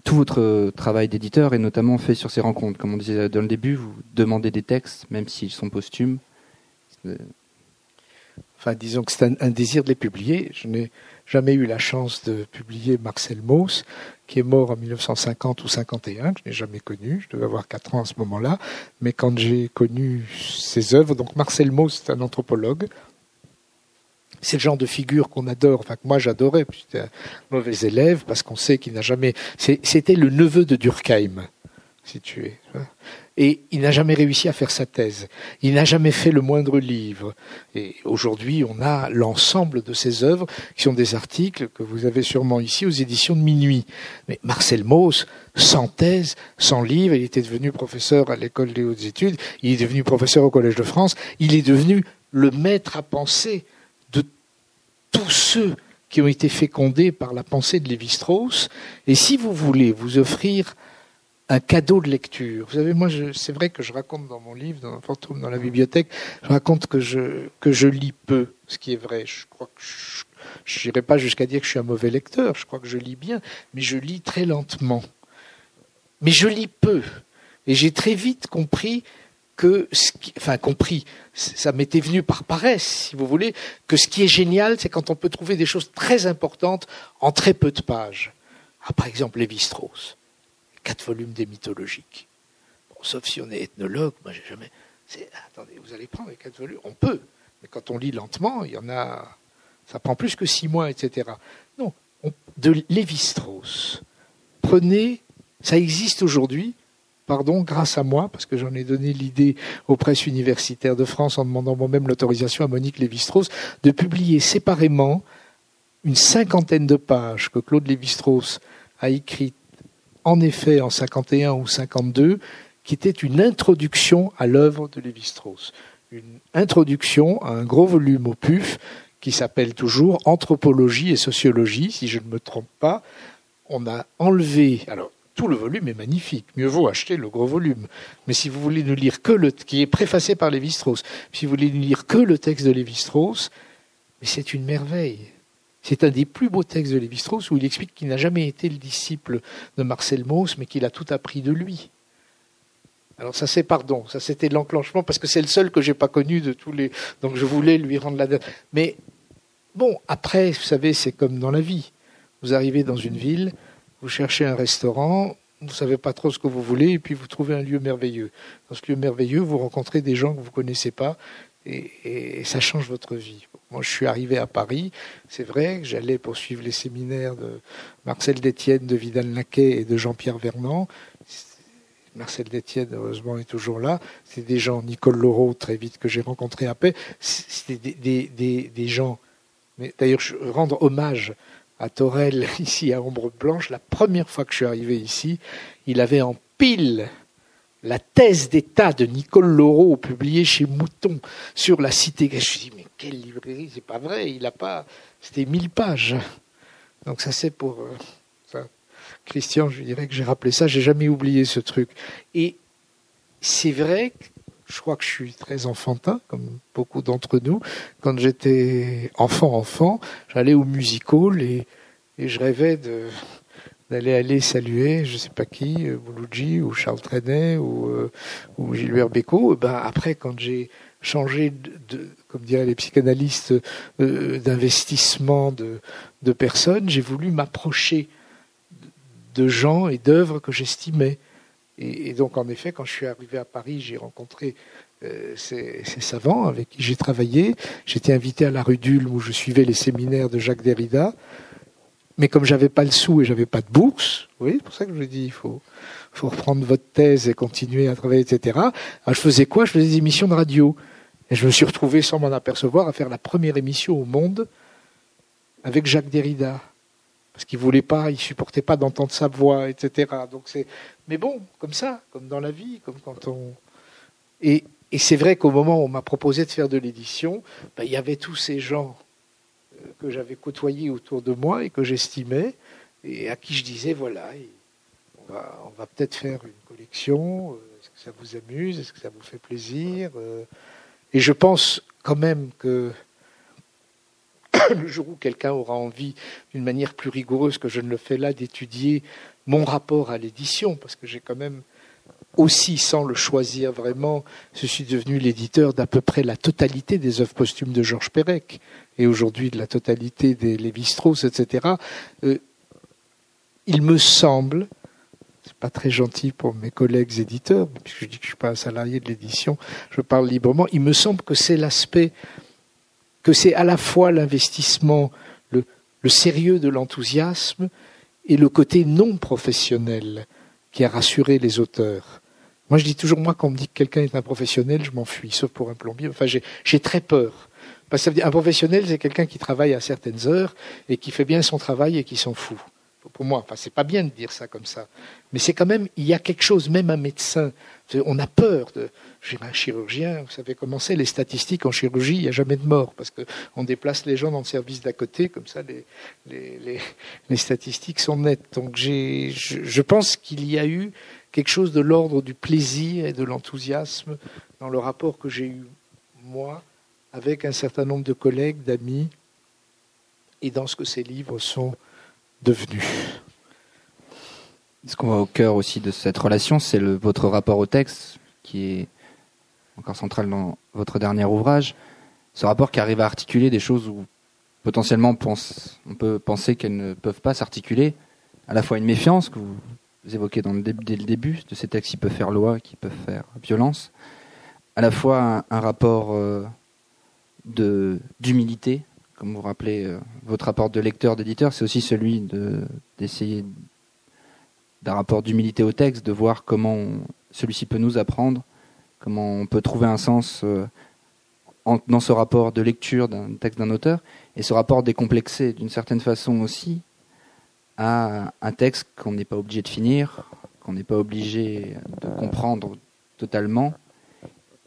Tout votre travail d'éditeur est notamment fait sur ces rencontres. Comme on disait dans le début, vous demandez des textes, même s'ils sont posthumes. Enfin, disons que c'est un, désir de les publier. Je n'ai jamais eu la chance de publier Marcel Mauss, qui est mort en 1950 ou 51, que je n'ai jamais connu. Je devais avoir 4 ans à ce moment-là. Mais quand j'ai connu ses œuvres, donc Marcel Mauss, c'est un anthropologue. C'est le genre de figure qu'on adore, enfin que moi j'adorais, j'étais un mauvais élève, parce qu'on sait qu'il n'a jamais. C'était le neveu de Durkheim, si tu es et il n'a jamais réussi à faire sa thèse. Il n'a jamais fait le moindre livre. Et aujourd'hui, on a l'ensemble de ses œuvres, qui sont des articles que vous avez sûrement ici aux éditions de Minuit. Mais Marcel Mauss, sans thèse, sans livre, il était devenu professeur à l'école des hautes études, il est devenu professeur au Collège de France, il est devenu le maître à penser de tous ceux qui ont été fécondés par la pensée de Lévi-Strauss. Et si vous voulez vous offrir un cadeau de lecture. Vous savez, moi, c'est vrai que je raconte dans mon livre, dans Fantôme dans la bibliothèque, je raconte que je, lis peu, ce qui est vrai. Je crois que je n'irai pas jusqu'à dire que je suis un mauvais lecteur, je crois que je lis bien, mais je lis très lentement. Mais je lis peu. Et j'ai très vite compris que, ce enfin compris, ça m'était venu par paresse, si vous voulez, que ce qui est génial, c'est quand on peut trouver des choses très importantes en très peu de pages. Ah, par exemple, Lévi-Strauss quatre volumes des mythologiques. Sauf si on est ethnologue, moi j'ai jamais. Attendez, vous allez prendre les quatre volumes On peut, Mais quand on lit lentement, il y en a, ça prend plus que six mois, etc. Non, de Lévi-Strauss. Prenez, ça existe aujourd'hui, pardon, grâce à moi, parce que j'en ai donné l'idée aux presses universitaires de France en demandant moi-même l'autorisation à Monique Lévi-Strauss de publier séparément une cinquantaine de pages que Claude Lévi-Strauss a écrites en effet en 51 ou 52, qui était une introduction à l'œuvre de Lévi-Strauss. Une introduction à un gros volume au PUF qui s'appelle toujours Anthropologie et sociologie, si je ne me trompe pas. On a enlevé, alors tout le volume est magnifique, mieux vaut acheter le gros volume. Mais si vous voulez ne lire que le, qui est préfacé par Lévi-Strauss, si vous voulez ne lire que le texte de Lévi-Strauss, c'est une merveille. C'est un des plus beaux textes de Lévi-Strauss où il explique qu'il n'a jamais été le disciple de Marcel Mauss, mais qu'il a tout appris de lui. Alors ça c'est pardon, ça c'était l'enclenchement parce que c'est le seul que j'ai pas connu de tous les. Donc je voulais lui rendre la. Mais bon, après, vous savez, c'est comme dans la vie. Vous arrivez dans une ville, vous cherchez un restaurant, vous savez pas trop ce que vous voulez, et puis vous trouvez un lieu merveilleux. Dans ce lieu merveilleux, vous rencontrez des gens que vous ne connaissez pas, et, ça change votre vie. Moi, je suis arrivé à Paris. C'est vrai que j'allais poursuivre les séminaires de Marcel Détienne, de Vidal-Naquet et de Jean-Pierre Vernant. Marcel Détienne, heureusement, est toujours là. C'est des gens, Nicole Laureau, très vite, que j'ai rencontré à paix. C'était des, gens. Mais d'ailleurs, rendre hommage à Torel, ici à Ombre Blanche. La première fois que je suis arrivé ici, il avait en pile la thèse d'État de Nicole Laureau, publiée chez Mouton sur la cité. Je me suis dit, mais quelle librairie C'est pas vrai, il a pas. C'était mille pages. Donc ça, c'est pour. Euh. Christian, je dirais que j'ai rappelé ça, j'ai jamais oublié ce truc. Et c'est vrai que je crois que je suis très enfantin, comme beaucoup d'entre nous. Quand j'étais enfant, enfant, j'allais au musical et, et je rêvais de, d'aller aller saluer, je sais pas qui, euh, Bouloudji ou Charles Trenet ou, euh, Gilbert Bécaud. Ben après, quand j'ai changé de, comme diraient les psychanalystes, euh, d'investissement de, de personnes, j'ai voulu m'approcher de gens et d'œuvres que j'estimais. Et, donc, en effet, quand je suis arrivé à Paris, j'ai rencontré ces, ces, savants avec qui j'ai travaillé. J'étais invité à la rue d'Ulm où je suivais les séminaires de Jacques Derrida. Mais comme j'avais pas le sou et j'avais pas de bourse, oui, c'est pour ça que je dis il faut, faut reprendre votre thèse et continuer à travailler, etc. Alors, je faisais quoi? Je faisais des émissions de radio. Et je me suis retrouvé, sans m'en apercevoir, à faire la première émission au monde avec Jacques Derrida. Parce qu'il voulait pas, il supportait pas d'entendre sa voix, etc. Donc c'est, mais bon, comme ça, comme dans la vie, comme quand on. Et, et c'est vrai qu'au moment où on m'a proposé de faire de l'édition, ben, il y avait tous ces gens que j'avais côtoyé autour de moi et que j'estimais, et à qui je disais, voilà, on va, on va peut-être faire une collection, euh, est-ce que ça vous amuse, est-ce que ça vous fait plaisir euh. Et je pense quand même que le jour où quelqu'un aura envie, d'une manière plus rigoureuse que je ne le fais là, d'étudier mon rapport à l'édition, parce que j'ai quand même aussi, sans le choisir vraiment, je suis devenu l'éditeur d'à peu près la totalité des œuvres posthumes de Georges Perec et aujourd'hui de la totalité des Lévi-Strauss, etc. Euh, il me semble, c'est pas très gentil pour mes collègues éditeurs, puisque je dis que je suis pas un salarié de l'édition, je parle librement. Il me semble que c'est l'aspect, que c'est à la fois l'investissement, le, le sérieux de l'enthousiasme et le côté non professionnel qui a rassuré les auteurs. Moi, je dis toujours, moi, quand on me dit que quelqu'un est un professionnel, je m'enfuis, sauf pour un plombier. Enfin, j'ai très peur. Parce que ça veut dire, un professionnel, c'est quelqu'un qui travaille à certaines heures et qui fait bien son travail et qui s'en fout. Pour moi, enfin, c'est pas bien de dire ça comme ça. Mais c'est quand même, il y a quelque chose, même un médecin, on a peur de, j'ai un chirurgien, vous savez comment c'est, les statistiques en chirurgie, il n'y a jamais de mort, parce qu'on déplace les gens dans le service d'à côté, comme ça les, les, les, les statistiques sont nettes. Donc je, je pense qu'il y a eu quelque chose de l'ordre du plaisir et de l'enthousiasme dans le rapport que j'ai eu, moi, avec un certain nombre de collègues, d'amis, et dans ce que ces livres sont devenus. Ce qu'on voit au cœur aussi de cette relation, c'est votre rapport au texte, qui est encore central dans votre dernier ouvrage. Ce rapport qui arrive à articuler des choses où potentiellement on, on peut penser qu'elles ne peuvent pas s'articuler, à la fois une méfiance que vous évoquez dès le début de ces textes qui peuvent faire loi, qui peuvent faire violence, à la fois un, rapport euh, d'humilité, comme vous rappelez euh, votre rapport de lecteur d'éditeur, c'est aussi celui de d'essayer d'un rapport d'humilité au texte, de voir comment celui-ci peut nous apprendre, comment on peut trouver un sens euh, dans ce rapport de lecture d'un texte d'un auteur, et ce rapport décomplexé d'une certaine façon aussi à un texte qu'on n'est pas obligé de finir, qu'on n'est pas obligé de comprendre totalement,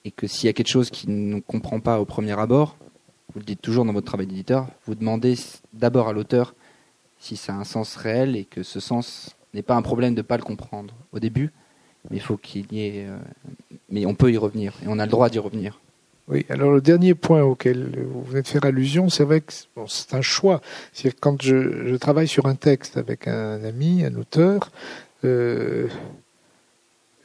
et que s'il y a quelque chose qui ne comprend pas au premier abord, vous le dites toujours dans votre travail d'éditeur, vous demandez d'abord à l'auteur si ça a un sens réel et que ce sens n'est pas un problème de ne pas le comprendre au début, mais il faut qu'il y ait. Euh, mais on peut y revenir et on a le droit d'y revenir. Oui, alors le dernier point auquel vous venez de faire allusion, c'est vrai que c'est un choix. C'est quand je, travaille sur un texte avec un ami, un auteur, euh,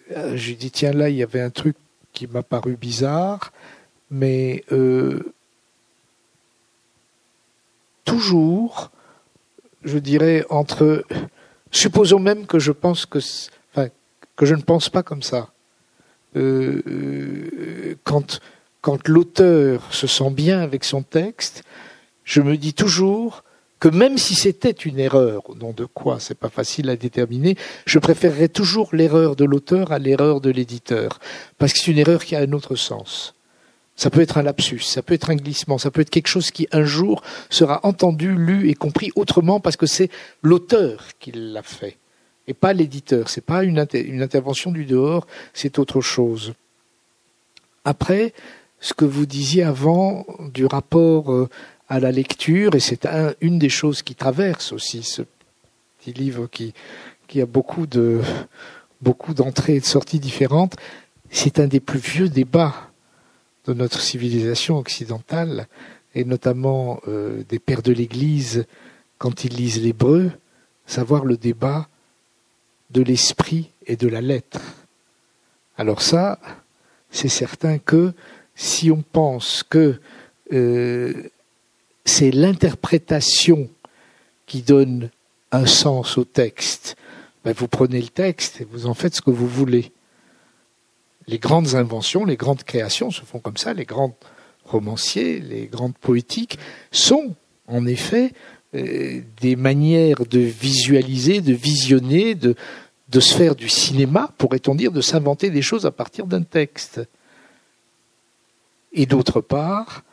je lui dis tiens là il y avait un truc qui m'a paru bizarre, mais euh, toujours, je dirais entre, supposons même que je pense que, enfin, que je ne pense pas comme ça. Euh, quand quand l'auteur se sent bien avec son texte, je me dis toujours que même si c'était une erreur, au nom de quoi, c'est pas facile à déterminer, je préférerais toujours l'erreur de l'auteur à l'erreur de l'éditeur, parce que c'est une erreur qui a un autre sens. Ça peut être un lapsus, ça peut être un glissement, ça peut être quelque chose qui un jour sera entendu, lu et compris autrement parce que c'est l'auteur qui l'a fait et pas l'éditeur. C'est pas une, une intervention du dehors, c'est autre chose. Après, ce que vous disiez avant du rapport euh, à la lecture, et c'est une des choses qui traverse aussi ce petit livre qui, a beaucoup de beaucoup d'entrées et de sorties différentes, c'est un des plus vieux débats de notre civilisation occidentale, et notamment euh, des pères de l'Église quand ils lisent l'hébreu, savoir le débat de l'esprit et de la lettre. Alors ça, c'est certain que si on pense que euh, c'est l'interprétation qui donne un sens au texte, ben vous prenez le texte et vous en faites ce que vous voulez. Les grandes inventions, les grandes créations se font comme ça, les grands romanciers, les grandes poétiques sont en effet euh, des manières de visualiser, de visionner, de, de se faire du cinéma, pourrait-on dire, de s'inventer des choses à partir d'un texte. Et d'autre part,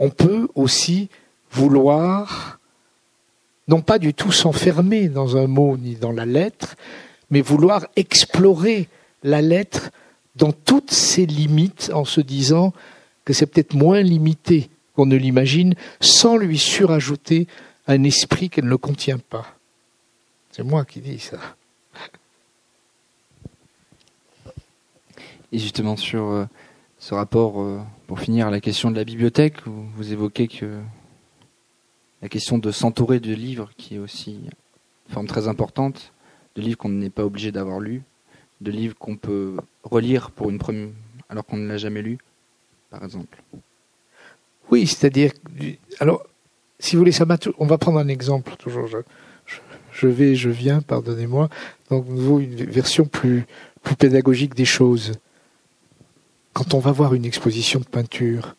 on peut aussi vouloir, non pas du tout s'enfermer dans un mot ni dans la lettre, mais vouloir explorer la lettre dans toutes ses limites en se disant que c'est peut-être moins limité qu'on ne l'imagine, sans lui surajouter un esprit qu'elle ne contient pas. C'est moi qui dis ça. Et justement sur euh, ce rapport, euh, pour finir, à la question de la bibliothèque, vous évoquez que la question de s'entourer de livres, qui est aussi une forme très importante, de livres qu'on n'est pas obligé d'avoir lus, de livres qu'on peut relire pour une première, alors qu'on ne l'a jamais lu, par exemple. Oui, c'est-à-dire, alors, si vous voulez, ça on va prendre un exemple toujours. Je, je, vais, je viens, pardonnez-moi. Donc, nouveau, une version plus, plus pédagogique des choses quand on va voir une exposition de peinture,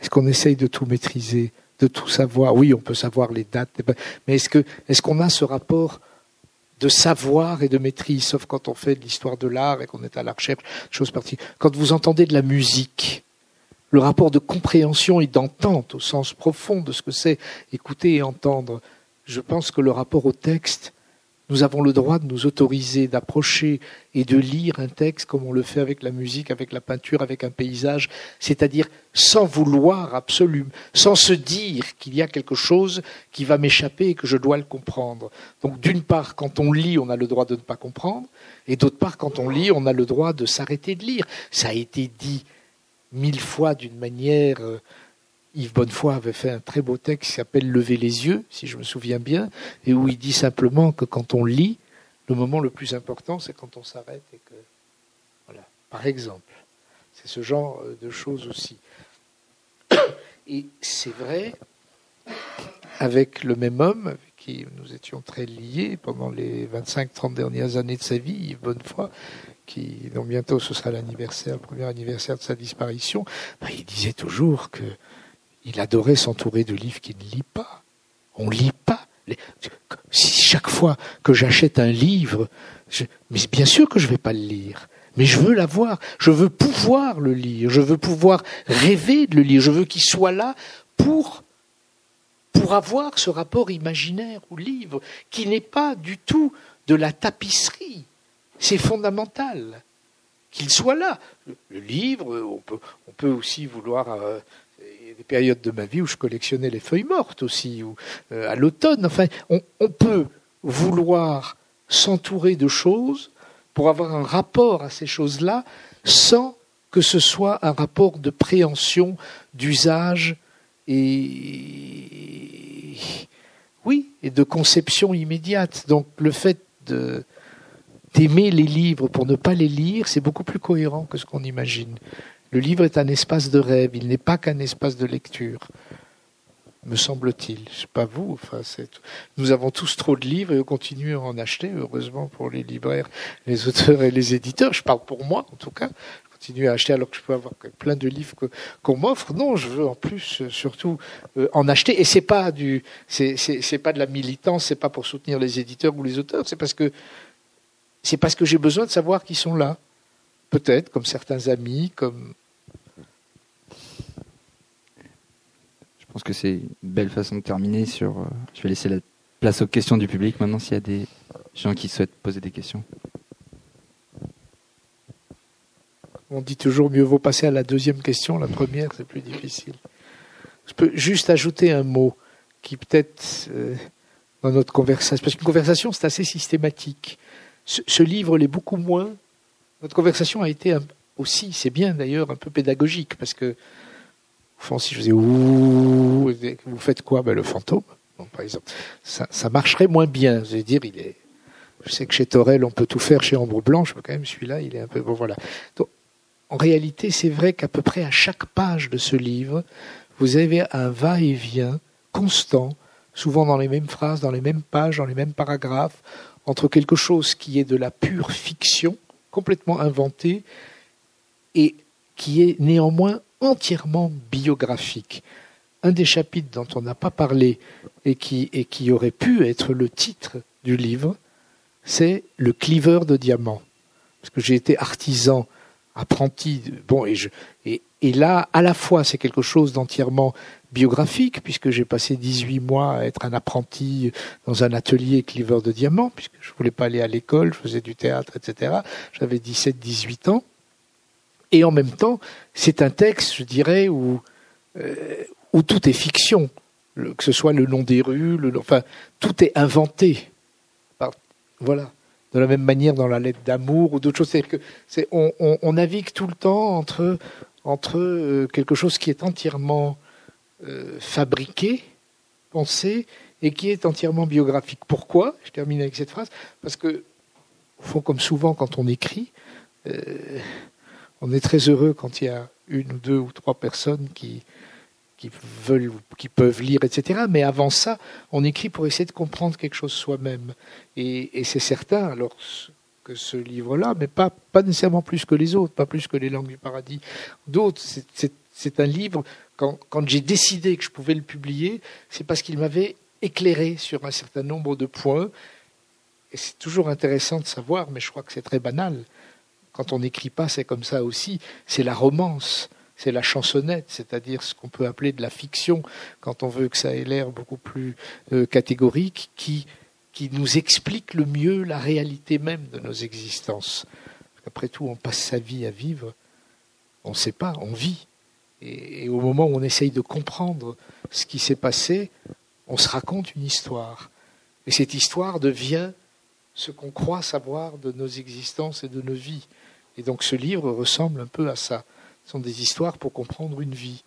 est-ce qu'on essaye de tout maîtriser, de tout savoir? Oui, on peut savoir les dates, mais est-ce qu'on a ce rapport de savoir et de maîtrise, sauf quand on fait de l'histoire de l'art et qu'on est à la recherche de choses particulières. Quand vous entendez de la musique, le rapport de compréhension et d'entente au sens profond de ce que c'est écouter et entendre, je pense que le rapport au texte nous avons le droit de nous autoriser d'approcher et de lire un texte comme on le fait avec la musique, avec la peinture, avec un paysage, c'est-à-dire sans vouloir absolument, sans se dire qu'il y a quelque chose qui va m'échapper et que je dois le comprendre. Donc d'une part, quand on lit, on a le droit de ne pas comprendre, et d'autre part, quand on lit, on a le droit de s'arrêter de lire. Ça a été dit mille fois d'une manière euh, Yves Bonnefoy avait fait un très beau texte qui s'appelle Lever les yeux, si je me souviens bien, et où il dit simplement que quand on lit, le moment le plus important, c'est quand on s'arrête et que. Voilà, par exemple. C'est ce genre euh, de choses aussi. Et c'est vrai, avec le même homme, avec qui nous étions très liés pendant les 25-30 dernières années de sa vie, Yves Bonnefoy, qui, dont bientôt ce sera l'anniversaire, le premier anniversaire de sa disparition, ben, il disait toujours que il adorait s'entourer de livres qu'il ne lit pas. On lit pas. Si chaque fois que j'achète un livre, mais bien sûr que je ne vais pas le lire. Mais je veux l'avoir, je veux pouvoir le lire, je veux pouvoir rêver de le lire, je veux qu'il soit là pour, pour avoir ce rapport imaginaire au livre, qui n'est pas du tout de la tapisserie. C'est fondamental qu'il soit là. Le, livre, on peut, on peut aussi vouloir euh, des périodes de ma vie où je collectionnais les feuilles mortes aussi, ou euh, à l'automne. Enfin, on, peut vouloir s'entourer de choses pour avoir un rapport à ces choses-là sans que ce soit un rapport de préhension, d'usage et oui, et de conception immédiate. Donc le fait d'aimer les livres pour ne pas les lire, c'est beaucoup plus cohérent que ce qu'on imagine. Le livre est un espace de rêve, il n'est pas qu'un espace de lecture, me semble-t-il. Sais pas vous. Enfin, Nous avons tous trop de livres et on continue à en acheter, heureusement pour les libraires, les auteurs et les éditeurs. Je parle pour moi, en tout cas. Je continue à acheter alors que je peux avoir plein de livres qu'on m'offre. Non, je veux en plus euh, surtout euh, en acheter. Et c'est pas du, c'est pas de la militance, c'est pas pour soutenir les éditeurs ou les auteurs. C'est parce que c'est parce que j'ai besoin de savoir qu'ils sont là. Peut-être comme certains amis, comme pense que c'est une belle façon de terminer sur. Euh, je vais laisser la place aux questions du public maintenant s'il y a des gens qui souhaitent poser des questions. On dit toujours mieux vaut passer à la deuxième question. La première, c'est plus difficile. Je peux juste ajouter un mot qui peut-être euh, dans notre conversation, parce qu'une conversation c'est assez systématique. Ce, livre l'est beaucoup moins. Notre conversation a été aussi, c'est bien d'ailleurs, un peu pédagogique parce que si je faisais ouh, vous faites quoi? Ben, Le fantôme, par exemple. Ça, marcherait moins bien. Je vais dire, il est. Je sais que chez Torel, on peut tout faire. Chez Ombre Blanche, mais quand même, celui-là, il est un peu. Bon, voilà. en réalité, c'est vrai qu'à peu près à chaque page de ce livre, vous avez un va-et-vient constant, souvent dans les mêmes phrases, dans les mêmes pages, dans les mêmes paragraphes, entre quelque chose qui est de la pure fiction, complètement inventée, et qui est néanmoins entièrement biographique. Un des chapitres dont on n'a pas parlé et qui, aurait pu être le titre du livre, c'est le cliveur de diamants. Parce que j'ai été artisan, apprenti, bon, et là, à la fois, c'est quelque chose d'entièrement biographique, puisque j'ai passé 18 mois à être un apprenti dans un atelier cliveur de diamants, puisque je ne voulais pas aller à l'école, je faisais du théâtre, etc. J'avais 17-18 ans. Et en même temps, c'est un texte, je dirais, où, euh, où tout est fiction. que ce soit le nom des rues, enfin, tout est inventé. voilà. De la même manière dans la lettre d'amour ou d'autres choses. C'est que, c'est, on, on, navigue tout le temps entre, entre euh, quelque chose qui est entièrement euh, fabriqué, pensé, et qui est entièrement biographique. Pourquoi? Je termine avec cette phrase. Parce que, au fond, comme souvent quand on écrit, on est très heureux quand il y a une ou deux ou trois personnes qui, qui veulent, qui peuvent lire, etc. Mais avant ça, on écrit pour essayer de comprendre quelque chose soi-même. Et, c'est certain, alors que ce livre-là, mais pas, pas nécessairement plus que les autres, pas plus que les langues du paradis. D'autres, c'est un livre, quand, quand j'ai décidé que je pouvais le publier, c'est parce qu'il m'avait éclairé sur un certain nombre de points. Et c'est toujours intéressant de savoir, mais je crois que c'est très banal, quand on n'écrit pas, c'est comme ça aussi. C'est la romance, c'est la chansonnette, c'est-à-dire ce qu'on peut appeler de la fiction, quand on veut que ça ait l'air beaucoup plus euh, catégorique, qui, nous explique le mieux la réalité même de nos existences. Après tout, on passe sa vie à vivre, on ne sait pas, on vit. Et au moment où on essaye de comprendre ce qui s'est passé, on se raconte une histoire. Et cette histoire devient ce qu'on croit savoir de nos existences et de nos vies. Et donc ce livre ressemble un peu à ça. Ce sont des histoires pour comprendre une vie.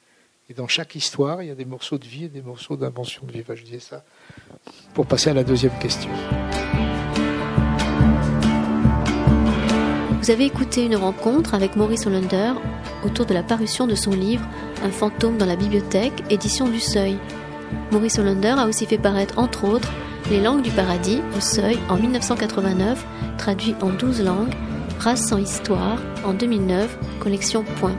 Et dans chaque histoire, il y a des morceaux de vie et des morceaux d'invention de vie. je disais ça pour passer à la deuxième question. Vous avez écouté une rencontre avec Maurice Hollander autour de la parution de son livre Un fantôme dans la bibliothèque, édition du Seuil. Maurice Hollander a aussi fait paraître, entre autres, Les langues du paradis, au seuil, en 1989, traduit en 12 langues, Race sans histoire, en 2009, collection Point.